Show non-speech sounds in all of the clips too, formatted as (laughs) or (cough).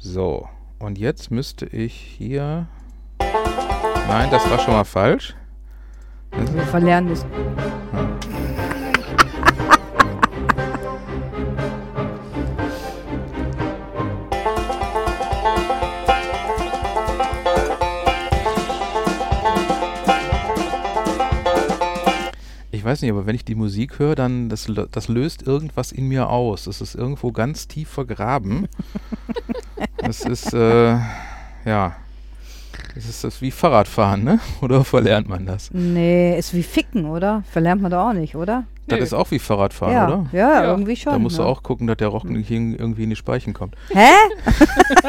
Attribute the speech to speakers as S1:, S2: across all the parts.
S1: So, und jetzt müsste ich hier. Nein, das war schon mal falsch.
S2: Wir verlernen müssen.
S1: Ich weiß nicht, aber wenn ich die Musik höre, dann das, das löst irgendwas in mir aus. Es ist irgendwo ganz tief vergraben. (laughs) Das ist, äh, ja. Das ist das wie Fahrradfahren, ne? (laughs) Oder verlernt man das?
S2: Nee, ist wie Ficken, oder? Verlernt man doch auch nicht, oder?
S1: Das ist auch wie Fahrradfahren,
S2: ja.
S1: oder?
S2: ja,
S3: Ja.
S2: irgendwie schon.
S1: Da musst du
S2: ne?
S1: auch gucken, dass der Rock nicht in- irgendwie in die Speichen kommt.
S2: Hä? (laughs)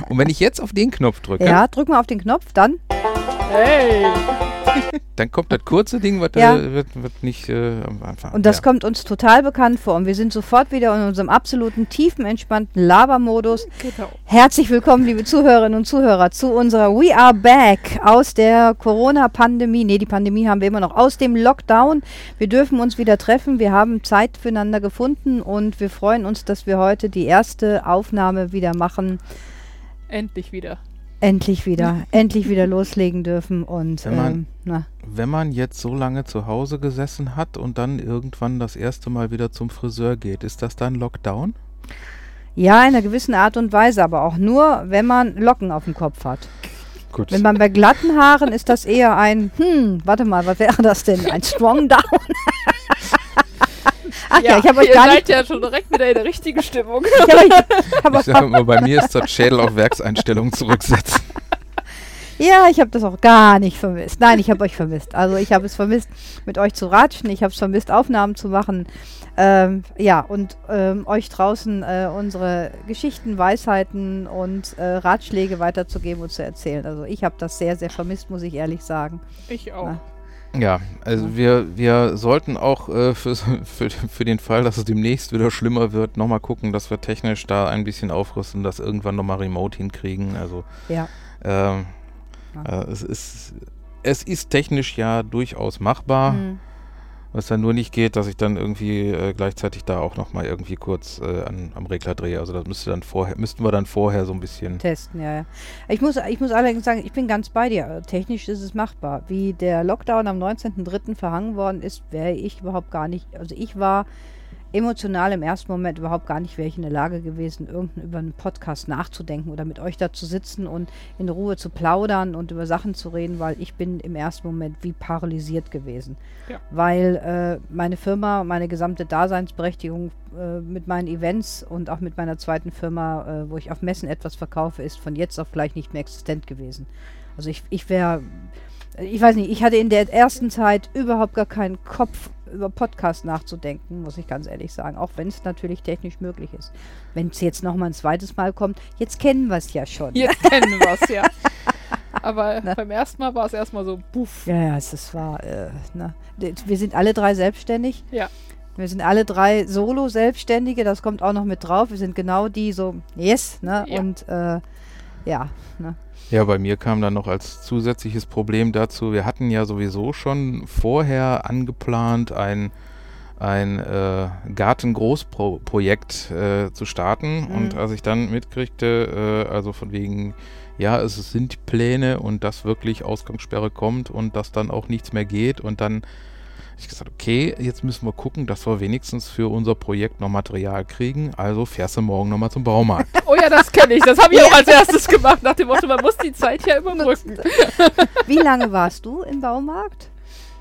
S2: (laughs)
S1: Und wenn ich jetzt auf den Knopf drücke,
S2: Ja, drück mal auf den Knopf, dann.
S3: Hey!
S1: Dann kommt das kurze Ding, was
S2: Ja.
S1: äh, wird, wird nicht äh, am Anfang.
S2: Und das
S1: ja.
S2: kommt uns total bekannt vor. Und wir sind sofort wieder in unserem absoluten tiefen, entspannten Labermodus.
S3: Genau.
S2: Herzlich willkommen, liebe Zuhörerinnen und Zuhörer, zu unserer We Are Back aus der Corona-Pandemie. Nee, die Pandemie haben wir immer noch. Aus dem Lockdown. Wir dürfen uns wieder treffen. Wir haben Zeit füreinander gefunden und wir freuen uns, dass wir heute die erste Aufnahme wieder machen.
S3: Endlich wieder.
S2: Endlich wieder, endlich wieder loslegen dürfen. Und
S1: Wenn man-
S2: ähm, na,
S1: Wenn man jetzt so lange zu Hause gesessen hat und dann irgendwann das erste Mal wieder zum Friseur geht, ist das dann Lockdown?
S2: ja, in einer gewissen Art und Weise, aber auch nur, wenn man Locken auf dem Kopf hat.
S1: Gut.
S2: Wenn man bei glatten Haaren ist das eher ein, hm, warte mal, was wäre das denn? Ein Strong Down? (laughs) Ach ja, ich habe euch
S3: ihr
S2: gar
S3: seid
S2: nicht.
S3: ja schon direkt wieder in der richtigen Stimmung. (laughs)
S2: Ich hab euch, hab
S1: ich sag mal, bei mir ist das Schädel auf Werkseinstellungen zurücksetzen.
S2: ja, ich habe das auch gar nicht vermisst. Nein, ich habe euch vermisst. Also ich habe es vermisst, mit euch zu ratschen. Ich habe es vermisst, Aufnahmen zu machen. Ähm, ja, und ähm, euch draußen äh, unsere Geschichten, Weisheiten und äh, Ratschläge weiterzugeben und zu erzählen. Also ich habe das sehr, sehr vermisst, muss ich ehrlich sagen.
S3: Ich auch.
S2: Na.
S1: Ja, also wir, wir sollten auch äh, fürs- (laughs) für, für den Fall, dass es demnächst wieder schlimmer wird, nochmal gucken, dass wir technisch da ein bisschen aufrüsten, das irgendwann nochmal remote hinkriegen. Also
S2: Ja.
S1: ähm, äh, es, ist, es ist technisch ja durchaus machbar.
S2: Hm.
S1: Was dann nur nicht geht, dass ich dann irgendwie äh, gleichzeitig da auch nochmal irgendwie kurz äh, an, am Regler drehe. Also das müsste dann vorher, müssten wir dann vorher so ein bisschen.
S2: Testen, ja, ja. Ich muss, ich muss allerdings sagen, ich bin ganz bei dir. Technisch ist es machbar. Wie der Lockdown am 19.03. verhangen worden ist, wäre ich überhaupt gar nicht. Also ich war emotional im ersten Moment überhaupt gar nicht wäre ich in der Lage gewesen, irgendeinen über einen Podcast nachzudenken oder mit euch da zu sitzen und in Ruhe zu plaudern und über Sachen zu reden, weil ich bin im ersten Moment wie paralysiert gewesen.
S3: Ja.
S2: Weil äh, meine Firma, meine gesamte Daseinsberechtigung äh, mit meinen Events und auch mit meiner zweiten Firma, äh, wo ich auf Messen etwas verkaufe, ist von jetzt auf gleich nicht mehr existent gewesen. Also ich, ich wäre, ich weiß nicht, ich hatte in der ersten Zeit überhaupt gar keinen Kopf über Podcast nachzudenken, muss ich ganz ehrlich sagen, auch wenn es natürlich technisch möglich ist. Wenn es jetzt nochmal ein zweites Mal kommt, jetzt kennen wir es ja schon.
S3: Jetzt kennen wir es, ja. (laughs) Aber
S2: Na.
S3: beim ersten Mal war es erstmal so, puff.
S2: Ja, ja, es war, äh, d- wir sind alle drei selbstständig.
S3: Ja.
S2: Wir sind alle drei Solo-Selbstständige, das kommt auch noch mit drauf. Wir sind genau die so, yes, ne?
S3: Ja.
S2: Und äh, ja, ne?
S1: Ja, bei mir kam dann noch als zusätzliches Problem dazu, wir hatten ja sowieso schon vorher angeplant, ein, ein äh, Garten-Großprojekt äh, zu starten.
S2: Mhm.
S1: Und als ich dann mitkriegte, äh, also von wegen, ja, es sind Pläne und dass wirklich Ausgangssperre kommt und dass dann auch nichts mehr geht und dann ich gesagt, okay, jetzt müssen wir gucken, dass wir wenigstens für unser Projekt noch Material kriegen. Also fährst du morgen nochmal zum Baumarkt. (laughs)
S3: Oh ja, das kenne ich. Das habe ich auch als erstes gemacht, nach dem Motto, man muss die Zeit ja überbrücken. (laughs)
S2: Wie lange warst du im Baumarkt?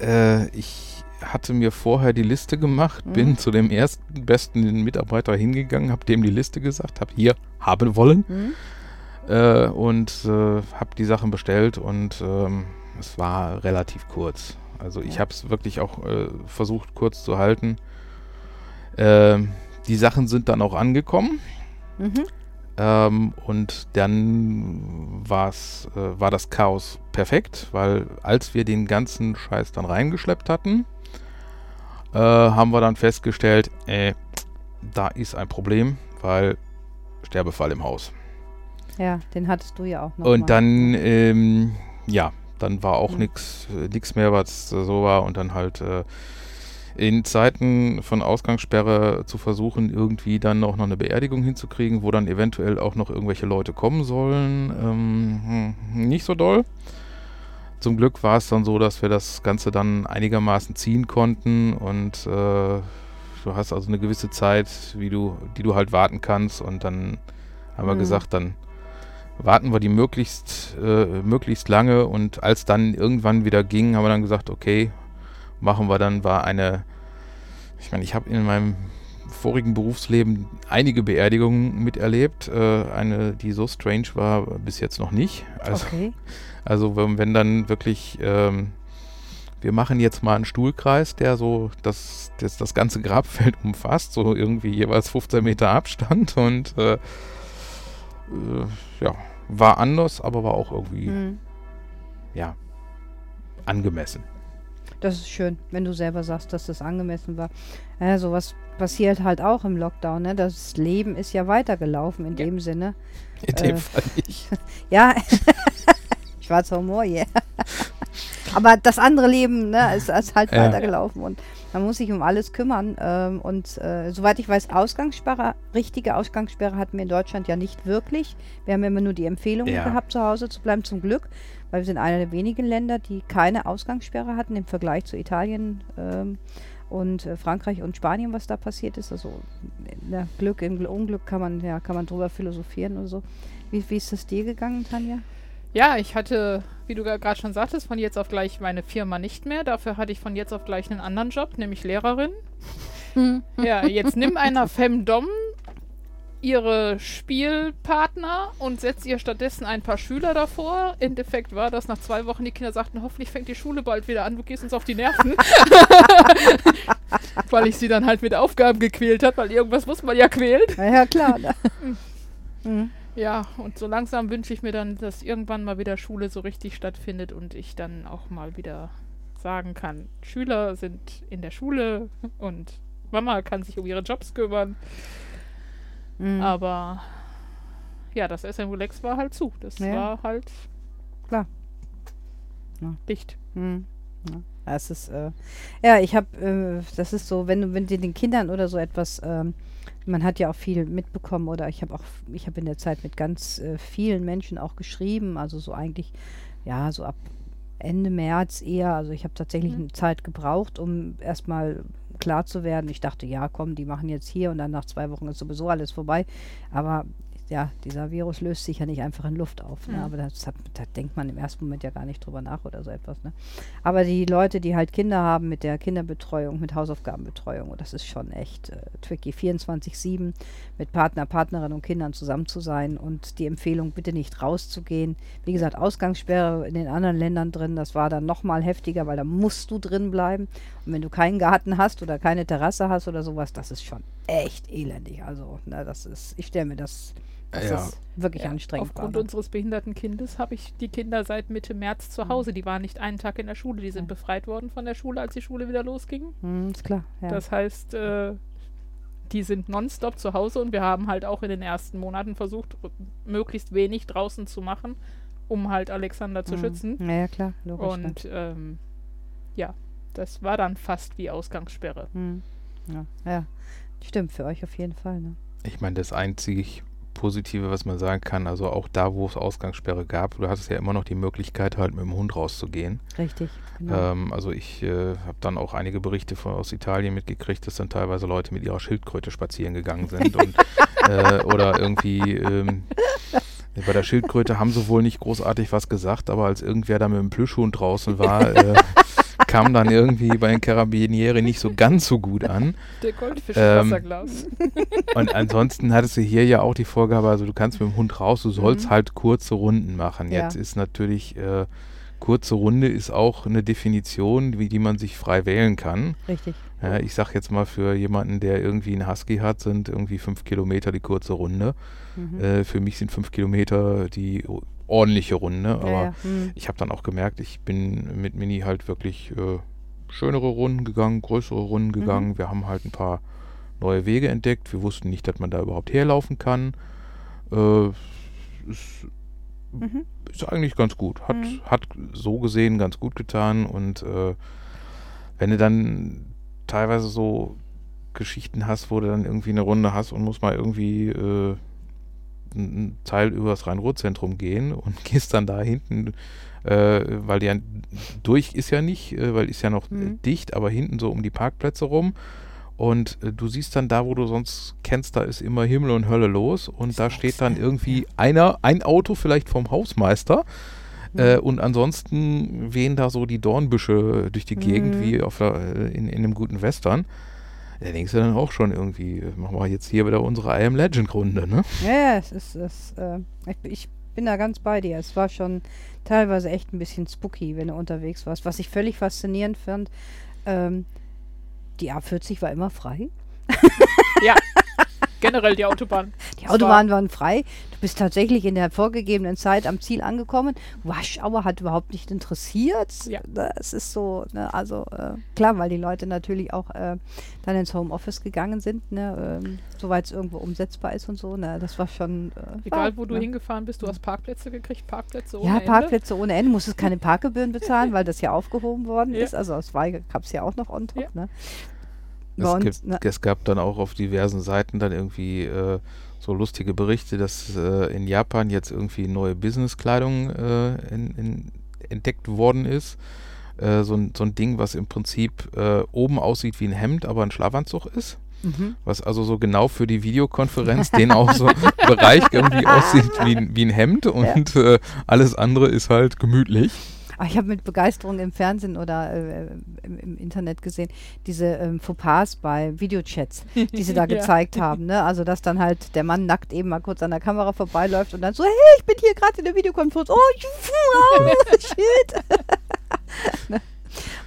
S1: Äh, ich hatte mir vorher die Liste gemacht,
S2: Mhm.
S1: bin zu dem ersten besten Mitarbeiter hingegangen, habe dem die Liste gesagt, habe hier haben wollen
S2: Hm?
S1: äh, und äh, habe die Sachen bestellt und ähm, es war relativ kurz. Also ich habe es wirklich auch äh, versucht kurz zu halten. Ähm, die Sachen sind dann auch angekommen.
S2: Mhm.
S1: Ähm, und dann war's, äh, war das Chaos perfekt, weil als wir den ganzen Scheiß dann reingeschleppt hatten, äh, haben wir dann festgestellt, äh, da ist ein Problem, weil Sterbefall im Haus.
S2: Ja, den hattest du ja auch noch.
S1: und
S2: mal.
S1: dann, ähm, ja, dann war auch
S2: Mhm.
S1: nichts nix mehr, was äh, so war und dann halt, äh, in Zeiten von Ausgangssperre zu versuchen, irgendwie dann auch noch eine Beerdigung hinzukriegen, wo dann eventuell auch noch irgendwelche Leute kommen sollen, ähm, hm, nicht so doll. Zum Glück war es dann so, dass wir das Ganze dann einigermaßen ziehen konnten und äh, du hast also eine gewisse Zeit, wie du, die du halt warten kannst und dann haben wir
S2: Mhm.
S1: gesagt, dann warten wir die möglichst, äh, möglichst lange und als dann irgendwann wieder ging, haben wir dann gesagt, okay, machen wir dann, war eine, ich meine, ich habe in meinem vorigen Berufsleben einige Beerdigungen miterlebt. Äh, eine, die so strange war, bis jetzt noch nicht. Also,
S2: Okay. (laughs)
S1: also wenn, wenn dann wirklich, ähm, wir machen jetzt mal einen Stuhlkreis, der so das, das, das ganze Grabfeld (laughs) umfasst, so irgendwie jeweils 15 Meter Abstand und äh, äh, ja, war anders, aber war auch irgendwie,
S2: Mhm.
S1: ja, angemessen.
S2: Das ist schön, wenn du selber sagst, dass das angemessen war. Ja, sowas passiert halt auch im Lockdown. Ne? Das Leben ist ja weitergelaufen in
S3: Ja.
S2: dem Sinne.
S1: In dem
S2: Äh.
S1: Fall nicht. (laughs)
S2: Ja, (laughs) schwarzer Humor, yeah. (laughs) Aber das andere Leben ne, ist, ist halt
S1: Ja.
S2: weitergelaufen und man muss sich um alles kümmern. Ähm, und äh, soweit ich weiß, Ausgangssperre, richtige Ausgangssperre hatten wir in Deutschland ja nicht wirklich. Wir haben immer nur die Empfehlung
S1: Ja.
S2: gehabt, zu Hause zu bleiben, zum Glück, weil wir sind einer der wenigen Länder, die keine Ausgangssperre hatten im Vergleich zu Italien ähm, und äh, Frankreich und Spanien, was da passiert ist. Also na, Glück im Gl- Unglück kann man, ja, kann man drüber philosophieren oder so. Wie, wie ist es dir gegangen, Tanja?
S3: Ja, ich hatte, wie du gerade schon sagtest, von jetzt auf gleich meine Firma nicht mehr. Dafür hatte ich von jetzt auf gleich einen anderen Job, nämlich Lehrerin. (laughs) Ja, jetzt nimm einer Femdom ihre Spielpartner und setzt ihr stattdessen ein paar Schüler davor. Im Endeffekt war das nach zwei Wochen, die Kinder sagten, hoffentlich fängt die Schule bald wieder an, du gehst uns auf die Nerven. (laughs) weil ich sie dann halt mit Aufgaben gequält habe, weil irgendwas muss man ja quälen.
S2: Ja, ja klar. Ne? (laughs) Mhm.
S3: Ja, und so langsam wünsche ich mir dann, dass irgendwann mal wieder Schule so richtig stattfindet und ich dann auch mal wieder sagen kann, Schüler sind in der Schule und Mama kann sich um ihre Jobs kümmern.
S2: Mhm.
S3: Aber ja, das SM Relax war halt zu. Das
S2: Ja.
S3: war halt
S2: Klar. Ja.
S3: dicht.
S2: Mhm. Ja. Es ist, äh, ja, ich habe, äh, das ist so, wenn du, wenn dir den Kindern oder so etwas, ähm, man hat ja auch viel mitbekommen oder ich habe auch, ich habe in der Zeit mit ganz äh, vielen Menschen auch geschrieben, also so eigentlich, ja, so ab Ende März eher, also ich habe tatsächlich
S3: Mhm.
S2: eine Zeit gebraucht, um erstmal klar zu werden. Ich dachte, ja, komm, die machen jetzt hier und dann nach zwei Wochen ist sowieso alles vorbei. Aber ja, dieser Virus löst sich ja nicht einfach in Luft auf. Ne?
S3: Mhm.
S2: Aber das hat, da denkt man im ersten Moment ja gar nicht drüber nach oder so etwas. Ne? Aber die Leute, die halt Kinder haben mit der Kinderbetreuung, mit Hausaufgabenbetreuung, und das ist schon echt äh, tricky. 24-7 mit Partner, Partnerin und Kindern zusammen zu sein und die Empfehlung, bitte nicht rauszugehen. Wie gesagt, Ausgangssperre in den anderen Ländern drin, das war dann nochmal heftiger, weil da musst du drin bleiben. Und wenn du keinen Garten hast oder keine Terrasse hast oder sowas, das ist schon echt elendig. Also, na, das ist, ich stelle mir das, das
S1: Ja.
S2: ist wirklich
S3: Ja,
S2: anstrengend.
S3: Aufgrund
S2: ne?
S3: unseres behinderten Kindes habe ich die Kinder seit Mitte März zu Hause. Die waren nicht einen Tag in der Schule. Die sind
S2: Ja.
S3: befreit worden von der Schule, als die Schule wieder losging.
S2: Hm, ist klar, ja.
S3: Das heißt, äh, die sind nonstop zu Hause und wir haben halt auch in den ersten Monaten versucht, möglichst wenig draußen zu machen, um halt Alexander zu
S2: Hm.
S3: schützen.
S2: Ja, ja, klar, logisch.
S3: Und ähm, ja, das war dann fast wie Ausgangssperre.
S2: Hm. Ja, ja, stimmt, für euch auf jeden Fall. Ne?
S1: Ich meine, das einzig Positive, was man sagen kann, also auch da, wo es Ausgangssperre gab, du hattest ja immer noch die Möglichkeit, halt mit dem Hund rauszugehen.
S2: Richtig, genau.
S1: Ähm, also ich äh, habe dann auch einige Berichte von, aus Italien mitgekriegt, dass dann teilweise Leute mit ihrer Schildkröte spazieren gegangen sind und, (laughs) äh, oder irgendwie ähm, bei der Schildkröte haben sie wohl nicht großartig was gesagt, aber als irgendwer da mit dem Plüschhund draußen war, äh, (laughs) kam dann irgendwie bei den Carabinieri nicht so ganz so gut an.
S3: Der Goldfisch
S1: Ähm,
S3: Wasserglas. (laughs)
S1: Und ansonsten hattest du hier ja auch die Vorgabe, also du kannst mit dem Hund raus, du sollst
S2: Mhm.
S1: halt kurze Runden machen.
S2: Ja.
S1: Jetzt ist natürlich, äh, kurze Runde ist auch eine Definition, wie die man sich frei wählen kann.
S2: Richtig.
S1: Ja, ich sag jetzt mal für jemanden, der irgendwie einen Husky hat, sind irgendwie fünf Kilometer die kurze Runde.
S2: Mhm.
S1: Äh, für mich sind fünf Kilometer die ordentliche Runde, aber
S2: ja. Hm.
S1: ich habe dann auch gemerkt, ich bin mit Mini halt wirklich äh, schönere Runden gegangen, größere Runden
S2: Mhm.
S1: gegangen. Wir haben halt ein paar neue Wege entdeckt. Wir wussten nicht, dass man da überhaupt herlaufen kann. Äh, ist,
S2: Mhm.
S1: ist eigentlich ganz gut. Hat,
S2: Mhm.
S1: hat so gesehen ganz gut getan. Und äh, wenn du dann teilweise so Geschichten hast, wo du dann irgendwie eine Runde hast und musst mal irgendwie äh, einen Teil übers Rhein-Ruhr-Zentrum gehen und (laughs) gehst dann da hinten, äh, weil ja durch ist ja nicht, äh, weil ist ja noch
S2: Mhm.
S1: dicht, aber hinten so um die Parkplätze rum. Und äh, du siehst dann da, wo du sonst kennst, da ist immer Himmel und Hölle los. Und da steht dann irgendwie einer, ein Auto vielleicht vom Hausmeister. Äh, und ansonsten wehen da so die Dornbüsche durch die Gegend,
S2: Mhm.
S1: wie auf der, äh, in, in einem guten Western. Da denkst du dann auch schon irgendwie, machen wir jetzt hier wieder unsere I Am Legend Runde, ne?
S2: Ja, ja, es ist, es, äh, ich, ich bin da ganz bei dir. Es war schon teilweise echt ein bisschen spooky, wenn du unterwegs warst. Was ich völlig faszinierend fand, ähm, die A40 war immer frei. (laughs)
S3: Generell die Autobahn. (laughs)
S2: Die Autobahnen waren frei. Du bist tatsächlich in der vorgegebenen Zeit am Ziel angekommen. Waschauer hat überhaupt nicht interessiert.
S3: Ja.
S2: Das ist so, ne, also äh, klar, weil die Leute natürlich auch äh, dann ins Homeoffice gegangen sind, ne, ähm, soweit es irgendwo umsetzbar ist und so. Ne, das war schon. Äh,
S3: Egal,
S2: war,
S3: wo du
S2: ne.
S3: hingefahren bist, du hast Parkplätze gekriegt, Parkplätze ohne
S2: Ja,
S3: Ende.
S2: Parkplätze ohne Ende, musstest keine (laughs) Parkgebühren bezahlen, weil das ja aufgehoben worden
S3: Ja.
S2: ist. Also es gab es ja auch noch on top.
S3: Ja.
S2: Ne? Bei
S1: Es,
S2: uns,
S1: gibt, es gab dann auch auf diversen Seiten dann irgendwie äh, so lustige Berichte, dass äh, in Japan jetzt irgendwie neue Businesskleidung äh, in, in, entdeckt worden ist. Äh, so, ein, so ein Ding, was im Prinzip äh, oben aussieht wie ein Hemd, aber ein Schlafanzug ist.
S2: mhm.
S1: Was also so genau für die Videokonferenz den auch so (laughs) Bereich irgendwie aussieht wie, ein- wie ein Hemd und äh, alles andere ist halt gemütlich.
S2: Aber ich habe mit Begeisterung im Fernsehen oder äh, im, im Internet gesehen, diese ähm, Fauxpas bei Videochats, die sie da (laughs)
S3: Ja.
S2: gezeigt haben. Ne? Also, dass dann halt der Mann nackt eben mal kurz an der Kamera vorbeiläuft und dann so, hey, ich bin hier gerade in der Videokonferenz. Oh, oh (laughs) shit. (laughs)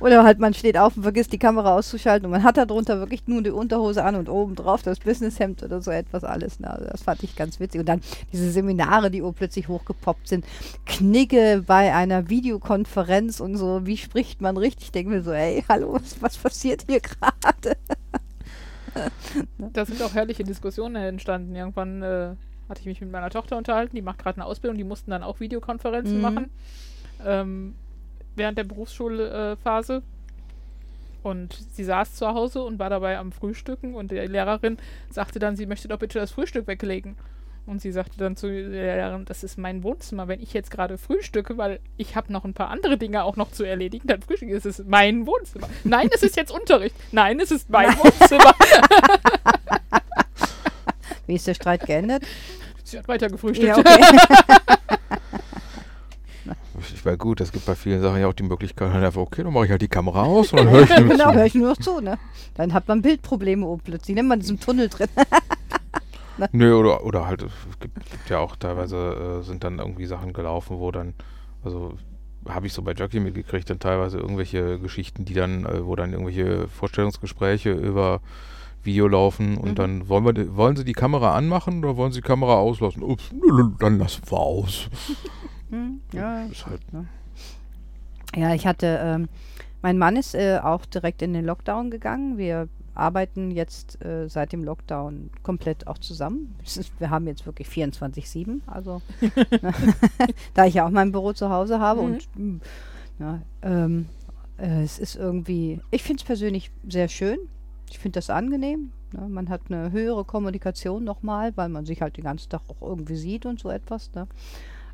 S2: Oder halt man steht auf und vergisst die Kamera auszuschalten und man hat da drunter wirklich nur die Unterhose an und oben drauf das Businesshemd oder so etwas alles. Ne? Also das fand ich ganz witzig. Und dann diese Seminare, die plötzlich hochgepoppt sind. Knigge bei einer Videokonferenz und so, wie spricht man richtig? Ich denke mir so, ey, hallo, was, was passiert hier gerade?
S3: Da sind auch herrliche Diskussionen entstanden. Irgendwann äh, hatte ich mich mit meiner Tochter unterhalten, die macht gerade eine Ausbildung, die mussten dann auch Videokonferenzen
S2: Mhm.
S3: machen. Ähm, während der Berufsschulphase. Und sie saß zu Hause und war dabei am Frühstücken und die Lehrerin sagte dann, sie möchte doch bitte das Frühstück weglegen. Und sie sagte dann zu der Lehrerin, das ist mein Wohnzimmer, wenn ich jetzt gerade frühstücke, weil ich habe noch ein paar andere Dinge auch noch zu erledigen, dann frühstücke ich, es ist mein Wohnzimmer. Nein, es ist jetzt Unterricht. Nein, es ist mein Wohnzimmer. (laughs)
S2: Wie ist der Streit geendet?
S3: Sie hat weiter gefrühstückt.
S2: ja, okay. (laughs)
S1: War gut, es gibt bei vielen Sachen ja auch die Möglichkeit, dann einfach, okay, dann mache ich halt die Kamera aus und dann (laughs) höre ich nur
S2: genau, höre ich nur noch zu, ne? Dann hat man Bildprobleme oben plötzlich. Nennt man diesem Tunnel drin. (laughs)
S1: Nö, oder, oder halt, es gibt, gibt ja auch teilweise, äh, sind dann irgendwie Sachen gelaufen, wo dann, also habe ich so bei Jockey mitgekriegt, dann teilweise irgendwelche Geschichten, die dann, äh, wo dann irgendwelche Vorstellungsgespräche über Video laufen und
S2: Mhm.
S1: dann wollen wir, wollen sie die Kamera anmachen oder wollen sie die Kamera auslassen? Ups, dann lassen wir aus. (laughs)
S2: Hm, ja,
S1: Ist halt,
S2: Ja, ich hatte, ähm, mein Mann ist äh, auch direkt in den Lockdown gegangen. Wir arbeiten jetzt äh, seit dem Lockdown komplett auch zusammen. Ist, wir haben jetzt wirklich 24-7, also (laughs) (laughs) da ich ja auch mein Büro zu Hause habe
S3: Mhm.
S2: und mm, ja, ähm, äh, es ist irgendwie, ich finde es persönlich sehr schön. Ich finde das angenehm. Ne? Man hat eine höhere Kommunikation nochmal, weil man sich halt den ganzen Tag auch irgendwie sieht und so etwas. Ne?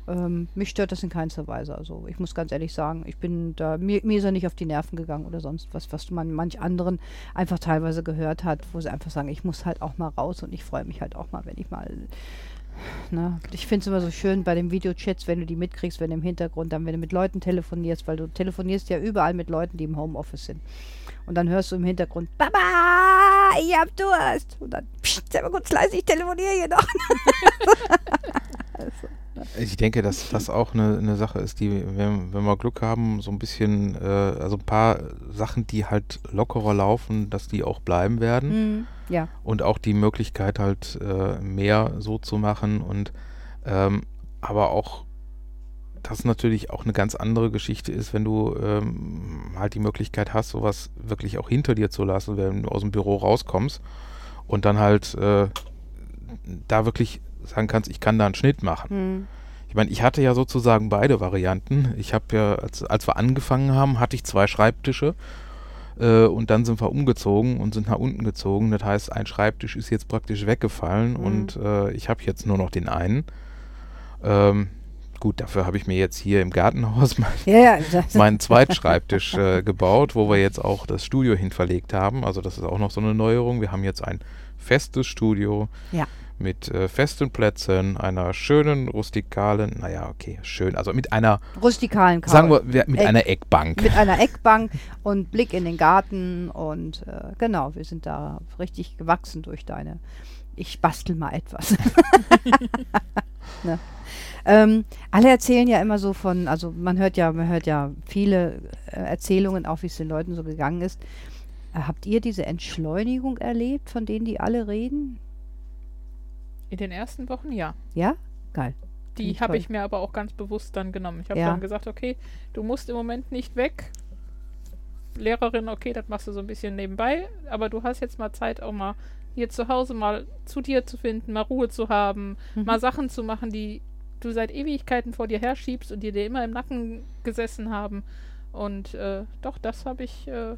S2: Ähm, mich stört das in keinster Weise. Also ich muss ganz ehrlich sagen, ich bin da, mir, mir ist er nicht auf die Nerven gegangen oder sonst was, was man manch anderen einfach teilweise gehört hat, wo sie einfach sagen, ich muss halt auch mal raus und ich freue mich halt auch mal, wenn ich mal. Ne? Ich finde es immer so schön bei den Videochats, wenn du die mitkriegst, wenn im Hintergrund dann, wenn du mit Leuten telefonierst, weil du telefonierst ja überall mit Leuten, die im Homeoffice sind. Und dann hörst du im Hintergrund, Baba, ich hab Durst. Und dann, pst, mal kurz leise, ich telefoniere hier noch. (laughs)
S1: Ich denke, dass das auch eine, eine Sache ist, die, wenn, wenn wir Glück haben, so ein bisschen, äh, also ein paar Sachen, die halt lockerer laufen, dass die auch bleiben werden.
S2: Mhm. Ja.
S1: Und auch die Möglichkeit halt äh, mehr so zu machen und ähm, aber auch, das natürlich auch eine ganz andere Geschichte ist, wenn du ähm, halt die Möglichkeit hast, sowas wirklich auch hinter dir zu lassen, wenn du aus dem Büro rauskommst und dann halt äh, da wirklich sagen kannst, ich kann da einen Schnitt machen.
S2: Mhm.
S1: Ich meine, ich hatte ja sozusagen beide Varianten. Ich habe ja, als, als wir angefangen haben, hatte ich zwei Schreibtische. Äh, und dann sind wir umgezogen und sind nach unten gezogen. Das heißt, ein Schreibtisch ist jetzt praktisch weggefallen
S2: Mhm.
S1: und äh, ich habe jetzt nur noch den einen. Ähm, gut, dafür habe ich mir jetzt hier im Gartenhaus (laughs) mein,
S2: Ja, ja.
S1: meinen Zweitschreibtisch äh, gebaut, wo wir jetzt auch das Studio hin verlegt haben. Also das ist auch noch so eine Neuerung. Wir haben jetzt ein festes Studio
S2: Ja.
S1: Mit äh, festen Plätzen, einer schönen rustikalen, naja, okay, schön, also mit einer,
S2: rustikalen Couch.
S1: sagen wir, wir- mit
S2: Eck.
S1: einer Eckbank.
S2: mit einer (laughs) Eckbank und Blick in den Garten und äh, genau, wir sind da richtig gewachsen durch deine. Ich bastel mal etwas. (laughs) (laughs) ne? ähm, alle erzählen ja immer so von, also man hört ja, man hört ja viele äh, Erzählungen, auch wie es den Leuten so gegangen ist. Äh, habt ihr diese Entschleunigung erlebt, von denen die alle reden?
S3: In den ersten Wochen ja.
S2: Ja? Geil.
S3: Die habe ich mir aber auch ganz bewusst dann genommen. Ich habe
S2: Ja.
S3: dann gesagt, okay, du musst im Moment nicht weg. Lehrerin, okay, das machst du so ein bisschen nebenbei, aber du hast jetzt mal Zeit, auch mal hier zu Hause mal zu dir zu finden, mal Ruhe zu haben,
S2: Mhm.
S3: mal Sachen zu machen, die du seit Ewigkeiten vor dir herschiebst und die dir immer im Nacken gesessen haben. Und äh, doch, das habe ich äh,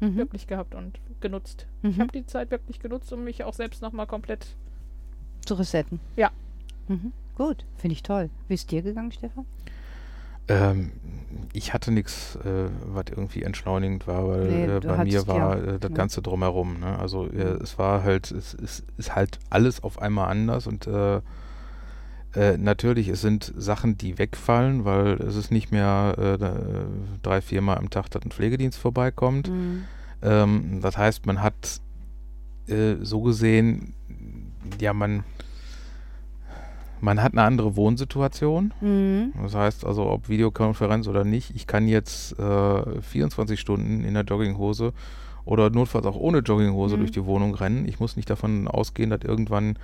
S2: Mhm.
S3: wirklich gehabt und genutzt.
S2: Mhm.
S3: Ich habe die Zeit wirklich genutzt, um mich auch selbst nochmal komplett
S2: Zu resetten.
S3: Ja.
S2: Mhm. Gut, finde ich toll. Wie ist dir gegangen, Stefan?
S1: Ähm, ich hatte nichts, äh, was irgendwie entschleunigend war, weil
S2: Nee,
S1: äh, bei mir war
S2: ja-
S1: äh, das. Ganze drumherum. Ne? Also äh, es war halt, es ist, ist halt alles auf einmal anders und äh, äh, natürlich, es sind Sachen, die wegfallen, weil es ist nicht mehr drei, viermal am Tag, dass ein Pflegedienst vorbeikommt.
S2: Mhm.
S1: Ähm, das heißt, man hat äh, so gesehen, ja, man, man hat eine andere Wohnsituation.
S2: Mhm.
S1: Das heißt also, ob Videokonferenz oder nicht, ich kann jetzt äh, 24 Stunden in der Jogginghose oder notfalls auch ohne Jogginghose
S2: Mhm.
S1: durch die Wohnung rennen. Ich muss nicht davon ausgehen, dass irgendwann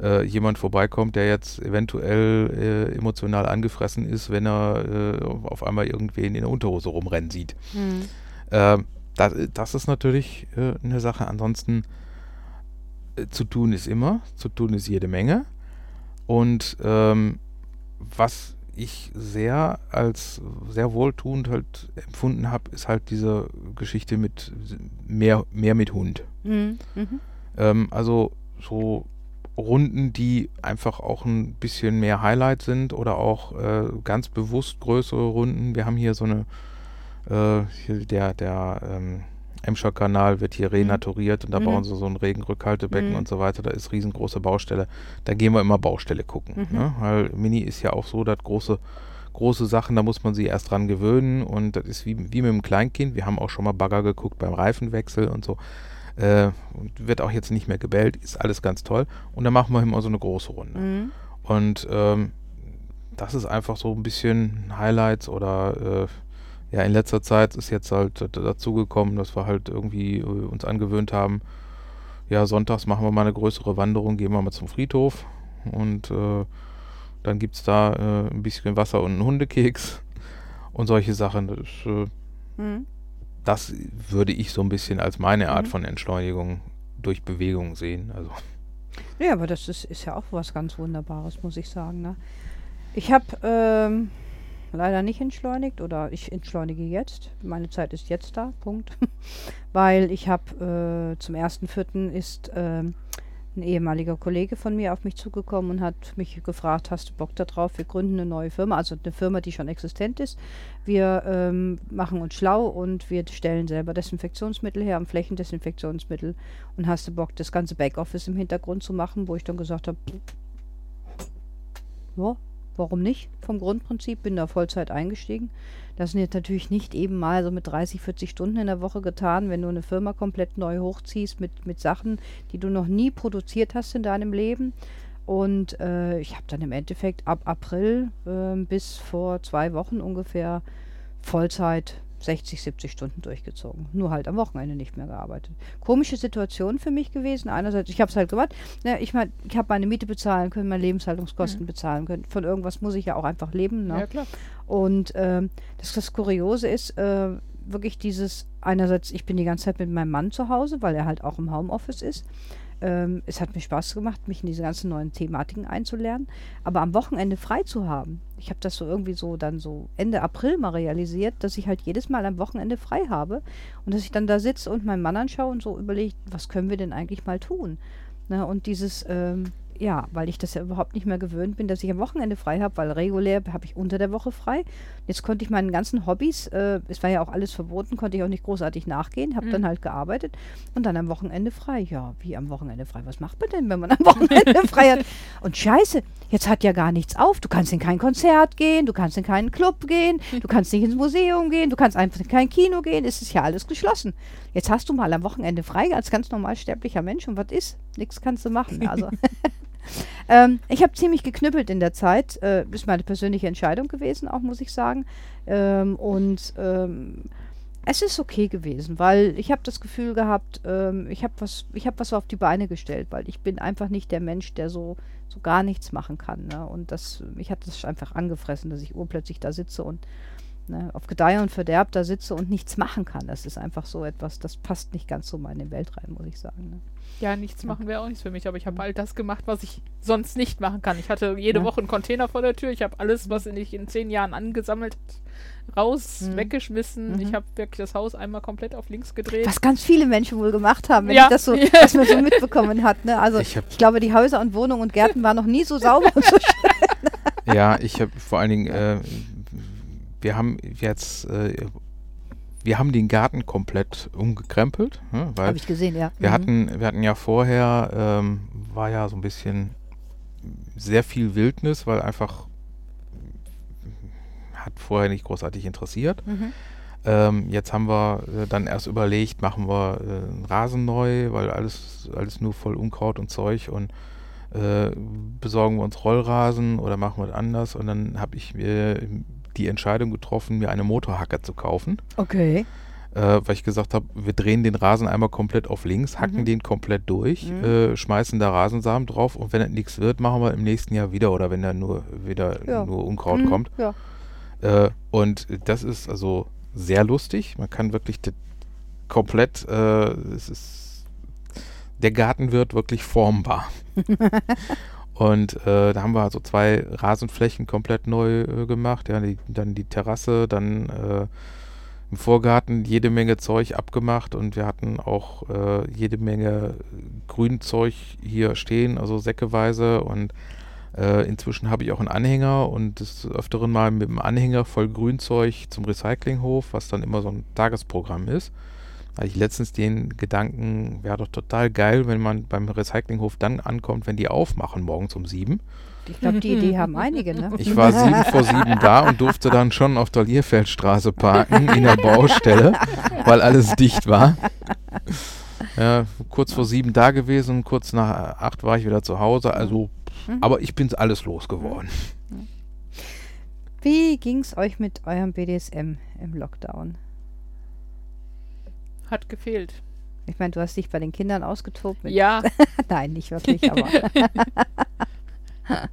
S1: äh, jemand vorbeikommt, der jetzt eventuell äh, emotional angefressen ist, wenn er äh, auf einmal irgendwen in der Unterhose rumrennen sieht.
S2: Mhm.
S1: Ähm, das, das ist natürlich äh, eine Sache. Ansonsten zu tun ist immer, zu tun ist jede Menge. Und ähm, was ich sehr als sehr wohltuend halt empfunden habe, ist halt diese Geschichte mit mehr, mehr mit Hund.
S2: Mhm. Mhm.
S1: Ähm, also so Runden, die einfach auch ein bisschen mehr Highlight sind oder auch äh, ganz bewusst größere Runden. Wir haben hier so eine, äh, hier der, der ähm, Emscher Kanal wird hier renaturiert und da
S2: Mhm.
S1: bauen sie so ein Regenrückhaltebecken
S2: Mhm.
S1: und so weiter. Da ist riesengroße Baustelle. Da gehen wir immer Baustelle gucken.
S2: Mhm.
S1: Ne? Weil Mini ist ja auch so, dass große, große Sachen, da muss man sie erst dran gewöhnen und das ist wie, wie mit einem Kleinkind. Wir haben auch schon mal Bagger geguckt beim Reifenwechsel und so. Äh, und wird auch jetzt nicht mehr gebellt, ist alles ganz toll. Und dann machen wir immer so eine große Runde.
S2: Mhm.
S1: Und ähm, das ist einfach so ein bisschen Highlights oder äh, ja, in letzter Zeit ist jetzt halt dazu gekommen, dass wir halt irgendwie äh, uns angewöhnt haben, ja, sonntags machen wir mal eine größere Wanderung, gehen wir mal zum Friedhof und äh, dann gibt es da äh, ein bisschen Wasser und einen Hundekeks (laughs) und solche Sachen. Das, ist, äh,
S2: Mhm.
S1: das würde ich so ein bisschen als meine Art
S2: Mhm.
S1: von Entschleunigung durch Bewegung sehen. Also
S2: Ja, aber das ist, ist ja auch was ganz Wunderbares, muss ich sagen. Ne? Ich habe ähm, leider nicht entschleunigt oder ich entschleunige jetzt. Meine Zeit ist jetzt da, Punkt. (laughs) Weil ich habe äh, zum 1.4. ist ähm, ein ehemaliger Kollege von mir auf mich zugekommen und hat mich gefragt, hast du Bock darauf? Wir gründen eine neue Firma, also eine Firma, die schon existent ist. Wir ähm, machen uns schlau und wir stellen selber Desinfektionsmittel her, Flächendesinfektionsmittel und hast du Bock, das ganze Backoffice im Hintergrund zu machen, wo ich dann gesagt habe, ja, warum nicht? Vom Grundprinzip bin da Vollzeit eingestiegen. Das sind jetzt natürlich nicht eben mal so mit 30, 40 Stunden in der Woche getan, wenn du eine Firma komplett neu hochziehst mit, mit Sachen, die du noch nie produziert hast in deinem Leben. Und äh, ich habe dann im Endeffekt ab April äh, bis vor zwei Wochen ungefähr Vollzeit 60, 70 Stunden durchgezogen. Nur halt am Wochenende nicht mehr gearbeitet. Komische Situation für mich gewesen. Einerseits, ich habe es halt gemacht. Ne, ich mein, ich habe meine Miete bezahlen können, meine Lebenshaltungskosten
S3: Mhm.
S2: bezahlen können. Von irgendwas muss ich ja auch einfach leben. Ne?
S3: Ja, klar.
S2: Und ähm, das, das Kuriose ist äh, wirklich dieses, einerseits, ich bin die ganze Zeit mit meinem Mann zu Hause, weil er halt auch im Homeoffice ist. Ähm, es hat mir Spaß gemacht, mich in diese ganzen neuen Thematiken einzulernen. Aber am Wochenende frei zu haben, ich habe das so irgendwie so dann so Ende April mal realisiert, dass ich halt jedes Mal am Wochenende frei habe und dass ich dann da sitze und meinen Mann anschaue und so überlege, was können wir denn eigentlich mal tun? Ne, und dieses, ähm, ja, weil ich das ja überhaupt nicht mehr gewöhnt bin, dass ich am Wochenende frei habe, weil regulär habe ich unter der Woche frei. Jetzt konnte ich meinen ganzen Hobbys, äh, es war ja auch alles verboten, konnte ich auch nicht großartig nachgehen, habe mhm. dann halt gearbeitet und dann am Wochenende frei. Ja, wie am Wochenende frei? Was macht man denn, wenn man am (laughs) Wochenende frei hat? Und scheiße, jetzt hat ja gar nichts auf. Du kannst in kein Konzert gehen, du kannst in keinen Club gehen, du (laughs) kannst nicht ins Museum gehen, du kannst einfach in kein Kino gehen, es ist ja alles geschlossen. Jetzt hast du mal am Wochenende frei als ganz normal sterblicher Mensch und was ist? Nichts kannst du machen. Also (laughs) ähm, ich habe ziemlich geknüppelt in der Zeit. Äh, ist meine persönliche Entscheidung gewesen, auch muss ich sagen. Ähm, und ähm, es ist okay gewesen, weil ich habe das Gefühl gehabt, ähm, ich habe was, ich habe was auf die Beine gestellt, weil ich bin einfach nicht der Mensch, der so, so gar nichts machen kann. Ne? Und das, mich hat das einfach angefressen, dass ich urplötzlich da sitze und ne, auf Gedeih und Verderb da sitze und nichts machen kann. Das ist einfach so etwas, das passt nicht ganz so in meine Welt rein, muss ich sagen. Ne?
S3: Ja, nichts machen wäre auch nichts für mich, aber ich habe all das gemacht, was ich sonst nicht machen kann. Ich hatte jede ja. Woche einen Container vor der Tür. Ich habe alles, was ich in zehn Jahren angesammelt raus, mhm. weggeschmissen. Mhm. Ich habe wirklich das Haus einmal komplett auf links gedreht.
S2: Was ganz viele Menschen wohl gemacht haben, wenn ja. ich das so, (laughs) was man so mitbekommen hat. Ne? Also ich, ich, glaube, die Häuser und Wohnungen und Gärten waren noch nie so sauber und so
S1: schön. (laughs) Ja, ich habe vor allen Dingen, äh, wir haben jetzt äh, wir haben den Garten komplett umgekrempelt. Ne,
S2: Habe ich gesehen, ja.
S1: Wir, mhm. hatten, wir hatten ja vorher, ähm, war ja so ein bisschen sehr viel Wildnis, weil einfach hat vorher nicht großartig interessiert. Mhm. Ähm, jetzt haben wir äh, dann erst überlegt, machen wir äh, einen Rasen neu, weil alles, alles nur voll Unkraut und Zeug und äh, besorgen wir uns Rollrasen oder machen wir das anders. Und dann habe ich mir die Entscheidung getroffen, mir eine Motorhacke zu kaufen.
S2: Okay.
S1: Äh, weil ich gesagt habe, wir drehen den Rasen einmal komplett auf links, hacken mhm. den komplett durch, mhm. äh, schmeißen da Rasensamen drauf und wenn das nichts wird, machen wir im nächsten Jahr wieder oder wenn da nur wieder ja. nur Unkraut mhm. kommt. Ja. Äh, und das ist also sehr lustig. Man kann wirklich komplett, äh, es ist, der Garten wird wirklich formbar. (laughs) Und äh, da haben wir also zwei Rasenflächen komplett neu äh, gemacht. Ja, die, dann die Terrasse, dann äh, im Vorgarten jede Menge Zeug abgemacht und wir hatten auch äh, jede Menge Grünzeug hier stehen, also säckeweise. Und äh, inzwischen habe ich auch einen Anhänger und des Öfteren mal mit dem Anhänger voll Grünzeug zum Recyclinghof, was dann immer so ein Tagesprogramm ist hatte ich letztens den Gedanken, wäre doch total geil, wenn man beim Recyclinghof dann ankommt, wenn die aufmachen, morgens um sieben.
S2: Ich glaube, die Idee haben einige, ne?
S1: Ich war sieben (laughs) vor sieben da und durfte dann schon auf der Lierfeldstraße parken, in der Baustelle, weil alles dicht war. Ja, kurz vor sieben da gewesen, kurz nach acht war ich wieder zu Hause, also, mhm. aber ich bin alles losgeworden.
S2: Wie ging es euch mit eurem BDSM im Lockdown?
S3: Hat gefehlt.
S2: Ich meine, du hast dich bei den Kindern ausgetobt.
S3: ja. (laughs)
S2: Nein, nicht wirklich, aber. (laughs)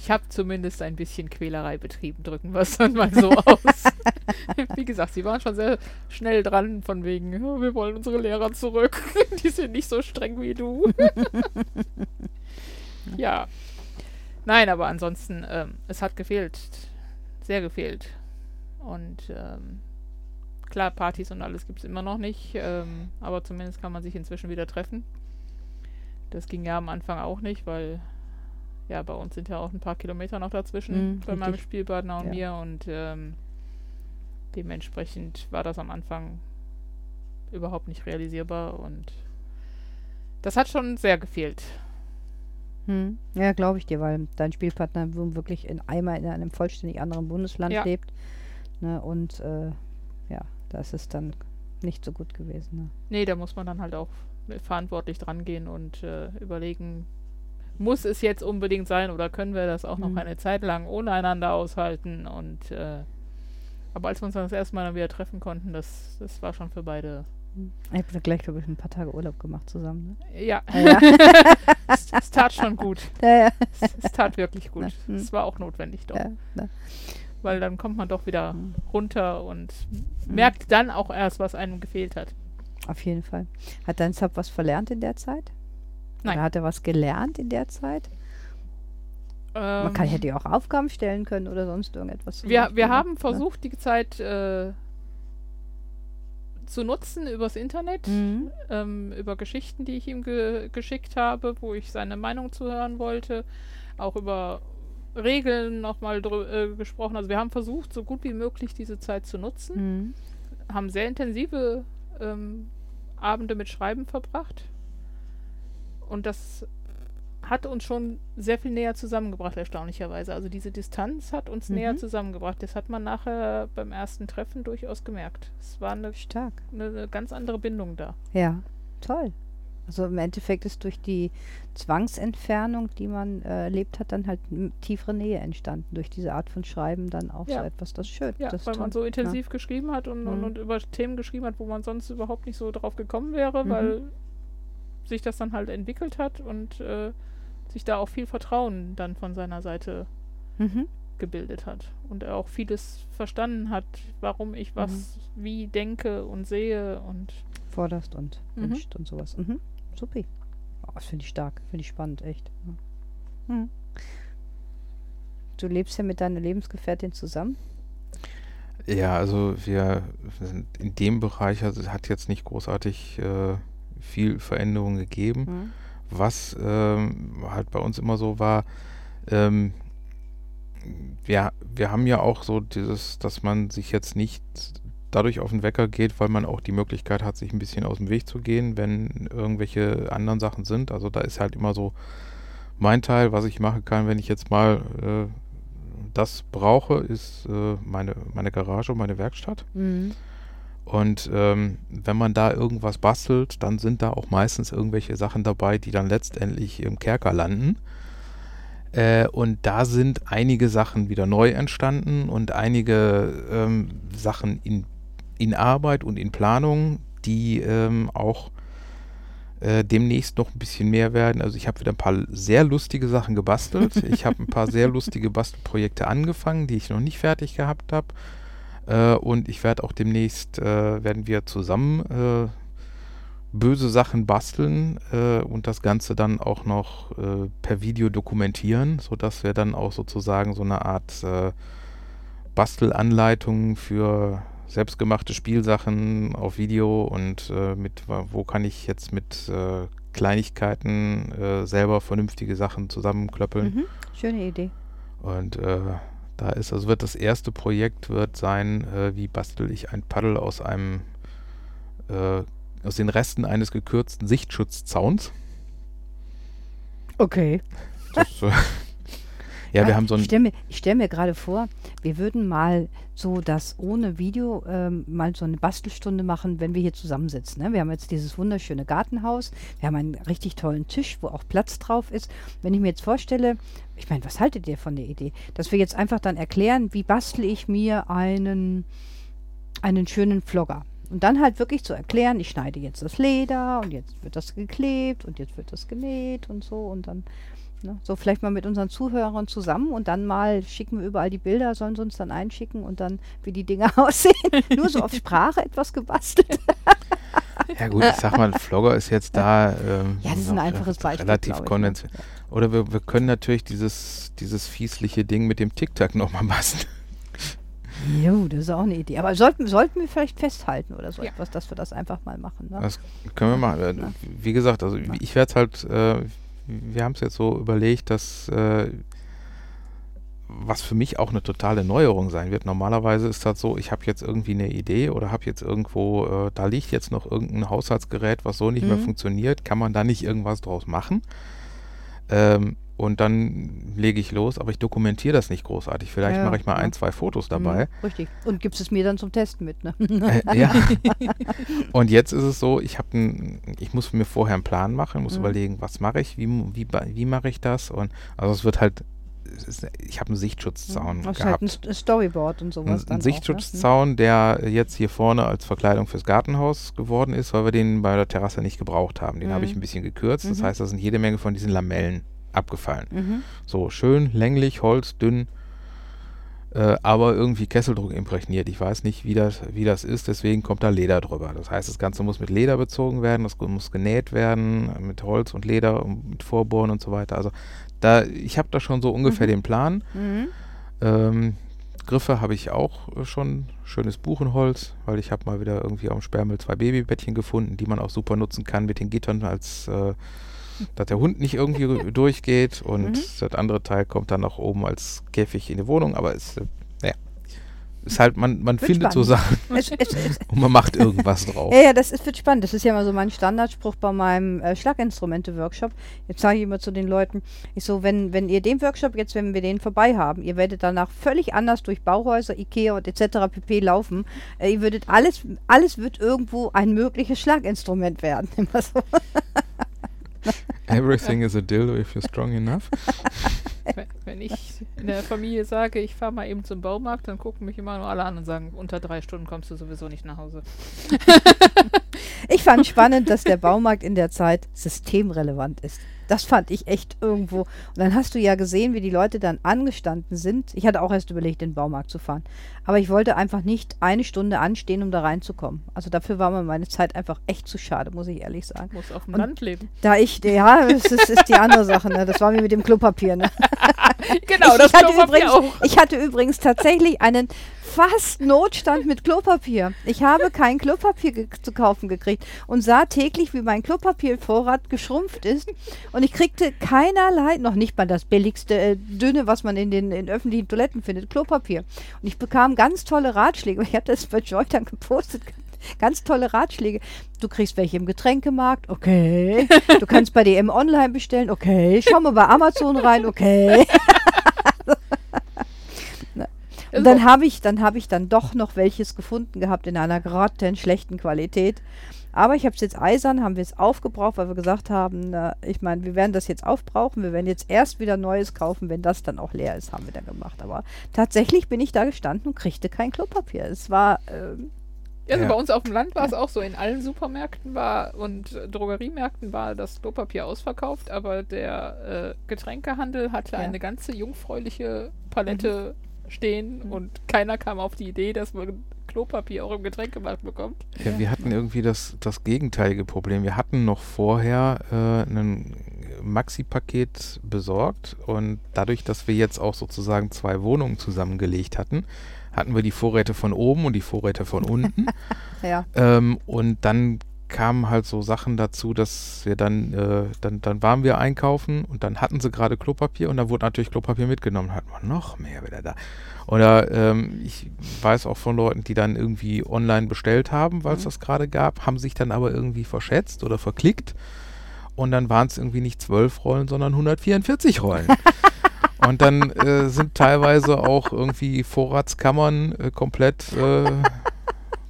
S3: ich habe zumindest ein bisschen Quälerei betrieben, drücken wir es dann mal so aus. (laughs) Wie gesagt, sie waren schon sehr schnell dran, von wegen, oh, wir wollen unsere Lehrer zurück. Die sind nicht so streng wie du. ja. Nein, aber ansonsten, ähm, es hat gefehlt. Sehr gefehlt. Und ähm, Klar, Partys und alles gibt es immer noch nicht, ähm, aber zumindest kann man sich inzwischen wieder treffen. Das ging ja am Anfang auch nicht, weil ja, bei uns sind ja auch ein paar Kilometer noch dazwischen, mhm, bei richtig. meinem Spielpartner und ja. mir und ähm, dementsprechend war das am Anfang überhaupt nicht realisierbar und das hat schon sehr gefehlt.
S2: Hm. Ja, glaube ich dir, weil dein Spielpartner wirklich in einmal in einem vollständig anderen Bundesland ja. lebt. Ne, und äh, ja, da ist dann nicht so gut gewesen. Ne?
S3: Nee, da muss man dann halt auch verantwortlich dran gehen und äh, überlegen, muss es jetzt unbedingt sein oder können wir das auch mhm. noch eine Zeit lang ohne einander aushalten? Und äh, aber als wir uns dann das erste Mal dann wieder treffen konnten, das, das war schon für beide.
S2: Ich habe gleich, glaube ich, ein paar Tage Urlaub gemacht zusammen.
S3: Ne? Ja. ja. (laughs) es, es, tat schon gut. Ja, ja. Es, es, tat wirklich gut. Mhm. Es war auch notwendig doch. Weil dann kommt man doch wieder mhm. runter und mhm. merkt dann auch erst, was einem gefehlt hat.
S2: Auf jeden Fall. Hat dein Sub was verlernt in der Zeit? Nein. Oder hat er was gelernt in der Zeit? Ähm, Man kann, hätte ja auch Aufgaben stellen können oder sonst irgendetwas.
S3: Wir, wir haben versucht, die Zeit äh, zu nutzen übers Internet, mhm. ähm, über Geschichten, die ich ihm ge geschickt habe, wo ich seine Meinung zuhören wollte, auch über Regeln nochmal äh, gesprochen. Also wir haben versucht, so gut wie möglich diese Zeit zu nutzen, mhm. haben sehr intensive ähm, Abende mit Schreiben verbracht und das hat uns schon sehr viel näher zusammengebracht, erstaunlicherweise. Also diese Distanz hat uns mhm. näher zusammengebracht. Das hat man nachher beim ersten Treffen durchaus gemerkt. Es war eine,
S2: Stark.
S3: eine, eine ganz andere Bindung da.
S2: Ja, toll. Also im Endeffekt ist durch die Zwangsentfernung, die man äh, erlebt hat, dann halt tiefere Nähe entstanden. Durch diese Art von Schreiben dann auch ja. so etwas, das schön.
S3: Ja,
S2: das
S3: weil man so intensiv ja. geschrieben hat und, mhm. und, und, über Themen geschrieben hat, wo man sonst überhaupt nicht so drauf gekommen wäre, mhm. weil sich das dann halt entwickelt hat und äh, sich da auch viel Vertrauen dann von seiner Seite mhm. gebildet hat und er auch vieles verstanden hat, warum ich was mhm. wie denke und sehe und
S2: forderst und mhm. wünscht und sowas. Mhm. Supi. Oh, das finde ich stark, finde ich spannend, echt. Mhm. Du lebst ja mit deiner Lebensgefährtin zusammen?
S1: Ja, also wir sind in dem Bereich, also es hat jetzt nicht großartig äh, viel Veränderung gegeben. Mhm. Was ähm, halt bei uns immer so war, ähm, wir, wir haben ja auch so dieses, dass man sich jetzt nicht dadurch auf den Wecker geht, weil man auch die Möglichkeit hat, sich ein bisschen aus dem Weg zu gehen, wenn irgendwelche anderen Sachen sind. Also da ist halt immer so mein Teil, was ich machen kann, wenn ich jetzt mal äh, das brauche, ist äh, meine, meine Garage, meine Werkstatt. Mhm. Und ähm, wenn man da irgendwas bastelt, dann sind da auch meistens irgendwelche Sachen dabei, die dann letztendlich im Kerker landen. Äh, und da sind einige Sachen wieder neu entstanden und einige ähm, Sachen in, in Arbeit und in Planung, die ähm, auch äh, demnächst noch ein bisschen mehr werden. Also ich habe wieder ein paar sehr lustige Sachen gebastelt. (laughs) ich habe ein paar sehr lustige Bastelprojekte angefangen, die ich noch nicht fertig gehabt habe. Äh, und ich werde auch demnächst, äh, werden wir zusammen äh, böse Sachen basteln äh, und das Ganze dann auch noch äh, per Video dokumentieren, sodass wir dann auch sozusagen so eine Art Bastelanleitung für selbstgemachte Spielsachen auf Video und mit, wo kann ich jetzt mit Kleinigkeiten selber vernünftige Sachen zusammenklöppeln. Mhm,
S2: schöne Idee.
S1: Und da ist, also wird das erste Projekt wird sein, äh, wie bastel ich ein Paddel aus einem, äh, aus den Resten eines gekürzten Sichtschutzzauns.
S2: Okay. Das,
S1: äh, (laughs) ja, wir haben so ein.
S2: Ich stelle mir, stell mir gerade vor, wir würden mal so das ohne Video ähm, mal so eine Bastelstunde machen, wenn wir hier zusammensitzen. Ne? Wir haben jetzt dieses wunderschöne Gartenhaus, wir haben einen richtig tollen Tisch, wo auch Platz drauf ist. Wenn ich mir jetzt vorstelle, ich meine, was haltet ihr von der Idee, dass wir jetzt einfach dann erklären, wie bastle ich mir einen, einen schönen Vlogger? Und dann halt wirklich zu erklären, ich schneide jetzt das Leder und jetzt wird das geklebt und jetzt wird das genäht und so und dann Ne? So vielleicht mal mit unseren Zuhörern zusammen und dann mal schicken wir überall die Bilder, sollen sie uns dann einschicken und dann, wie die Dinge (laughs) aussehen. Nur so auf Sprache etwas gebastelt. (laughs)
S1: ja gut, ich sag mal, Vlogger ist jetzt da ähm,
S2: ja, das ist ein einfaches Beispiel,
S1: relativ ne? konventionell. Oder wir, wir können natürlich dieses, dieses fiesliche Ding mit dem TikTok nochmal basteln.
S2: Jo, das ist auch eine Idee. Aber sollten, sollten wir vielleicht festhalten oder so ja. etwas, dass wir das einfach mal machen. Ne?
S1: Das können wir machen. Wie gesagt, also ich werde es halt, äh, wir haben es jetzt so überlegt, dass äh, was für mich auch eine totale Neuerung sein wird. Normalerweise ist das so, ich habe jetzt irgendwie eine Idee oder habe jetzt irgendwo, äh, da liegt jetzt noch irgendein Haushaltsgerät, was so nicht mhm. mehr funktioniert, kann man da nicht irgendwas draus machen? Ähm, und dann lege ich los, aber ich dokumentiere das nicht großartig. Vielleicht ja, mache ich mal ja. ein, zwei Fotos dabei.
S2: Mhm, richtig. Und gibst es mir dann zum Testen mit, ne?
S1: Äh, ja. (laughs) und jetzt ist es so, ich habe ich muss mir vorher einen Plan machen, muss mhm. überlegen, was mache ich, wie, wie, wie mache ich das? Und also es wird halt, ich habe einen Sichtschutzzaun mhm. gehabt. Halt
S2: ein Storyboard und sowas.
S1: Ein, ein Sichtschutzzaun, ne? der jetzt hier vorne als Verkleidung fürs Gartenhaus geworden ist, weil wir den bei der Terrasse nicht gebraucht haben. Den mhm. habe ich ein bisschen gekürzt. Das mhm. heißt, da sind jede Menge von diesen Lamellen abgefallen. Mhm. So schön länglich, Holz, dünn. äh, aber irgendwie Kesseldruck imprägniert. Ich weiß nicht, wie das, wie das ist, deswegen kommt da Leder drüber. Das heißt, das Ganze muss mit Leder bezogen werden, das muss genäht werden, mit Holz und Leder und mit Vorbohren und so weiter. Also da, ich habe da schon so ungefähr mhm. den Plan. Mhm. Ähm, Griffe habe ich auch schon. Schönes Buchenholz, weil ich habe mal wieder irgendwie am Sperrmüll zwei Babybettchen gefunden, die man auch super nutzen kann mit den Gittern als äh, dass der Hund nicht irgendwie (laughs) durchgeht und mhm. das andere Teil kommt dann nach oben als Käfig in die Wohnung, aber es, äh, naja, ist halt, man, man findet spannend. so Sachen (laughs) es, es, es, (laughs) und man macht irgendwas drauf.
S2: Ja, ja, das ist, wird spannend. Das ist ja immer so mein Standardspruch bei meinem äh, Schlaginstrumente-Workshop. Jetzt sage ich immer zu den Leuten, ich so, wenn, wenn ihr den Workshop jetzt, wenn wir den vorbei haben, ihr werdet danach völlig anders durch Bauhäuser, Ikea und etc. pp. laufen. Äh, ihr würdet alles, alles wird irgendwo ein mögliches Schlaginstrument werden. Immer so. (laughs)
S1: Everything is a dildo if you're strong enough.
S3: Wenn ich in der Familie sage, ich fahre mal eben zum Baumarkt, dann gucken mich immer nur alle an und sagen, unter drei Stunden kommst du sowieso nicht nach Hause. (laughs)
S2: ich fand spannend, dass der Baumarkt in der Zeit systemrelevant ist. Das fand ich echt irgendwo. Und dann hast du ja gesehen, wie die Leute dann angestanden sind. Ich hatte auch erst überlegt, in den Baumarkt zu fahren. Aber ich wollte einfach nicht eine Stunde anstehen, um da reinzukommen. Also dafür war mir meine Zeit einfach echt zu schade, muss ich ehrlich sagen.
S3: Muss auf dem Und Land leben.
S2: Da ich, ja, das ist, ist die andere Sache. Ne? Das war wie mit dem Klopapier. Ne? (laughs)
S3: genau,
S2: ich,
S3: das
S2: ich hatte übrigens, auch. Ich hatte übrigens tatsächlich einen fast Notstand mit Klopapier. Ich habe kein Klopapier zu kaufen gekriegt und sah täglich, wie mein Klopapiervorrat geschrumpft ist. Und ich kriegte keinerlei, noch nicht mal das billigste, äh, dünne, was man in den in öffentlichen Toiletten findet, Klopapier. Und ich bekam ganz tolle Ratschläge. (laughs) Ich habe das bei Joy dann gepostet. Ganz tolle Ratschläge. Du kriegst welche im Getränkemarkt, okay. Du kannst bei DM online bestellen, okay. Schau mal bei Amazon rein, okay. (laughs) Und dann habe ich, dann habe ich dann doch noch welches gefunden gehabt in einer grotten schlechten Qualität. Aber ich habe es jetzt eisern, haben wir es aufgebraucht, weil wir gesagt haben, na, ich meine, wir werden das jetzt aufbrauchen, wir werden jetzt erst wieder Neues kaufen, wenn das dann auch leer ist, haben wir dann gemacht. Aber tatsächlich bin ich da gestanden und kriegte kein Klopapier. Es war. Ähm,
S3: ja, also ja. bei uns auf dem Land war es auch so. In allen Supermärkten war und Drogeriemärkten war das Klopapier ausverkauft, aber der äh, Getränkehandel hatte ja. eine ganze jungfräuliche Palette mhm stehen und keiner kam auf die Idee, dass man Klopapier auch im Getränkemarkt bekommt.
S1: Ja, wir hatten irgendwie das, das gegenteilige Problem. Wir hatten noch vorher äh, ein Maxi-Paket besorgt und dadurch, dass wir jetzt auch sozusagen zwei Wohnungen zusammengelegt hatten, hatten wir die Vorräte von oben und die Vorräte von unten. (laughs) ja. Ähm, und dann kamen halt so Sachen dazu, dass wir dann, äh, dann, dann waren wir einkaufen und dann hatten sie gerade Klopapier und dann wurde natürlich Klopapier mitgenommen, hatten wir noch mehr wieder da. Oder ähm, ich weiß auch von Leuten, die dann irgendwie online bestellt haben, weil es mhm. das gerade gab, haben sich dann aber irgendwie verschätzt oder verklickt und dann waren es irgendwie nicht zwölf Rollen, sondern 144 Rollen. (laughs) und dann äh, sind teilweise auch irgendwie Vorratskammern äh, komplett äh,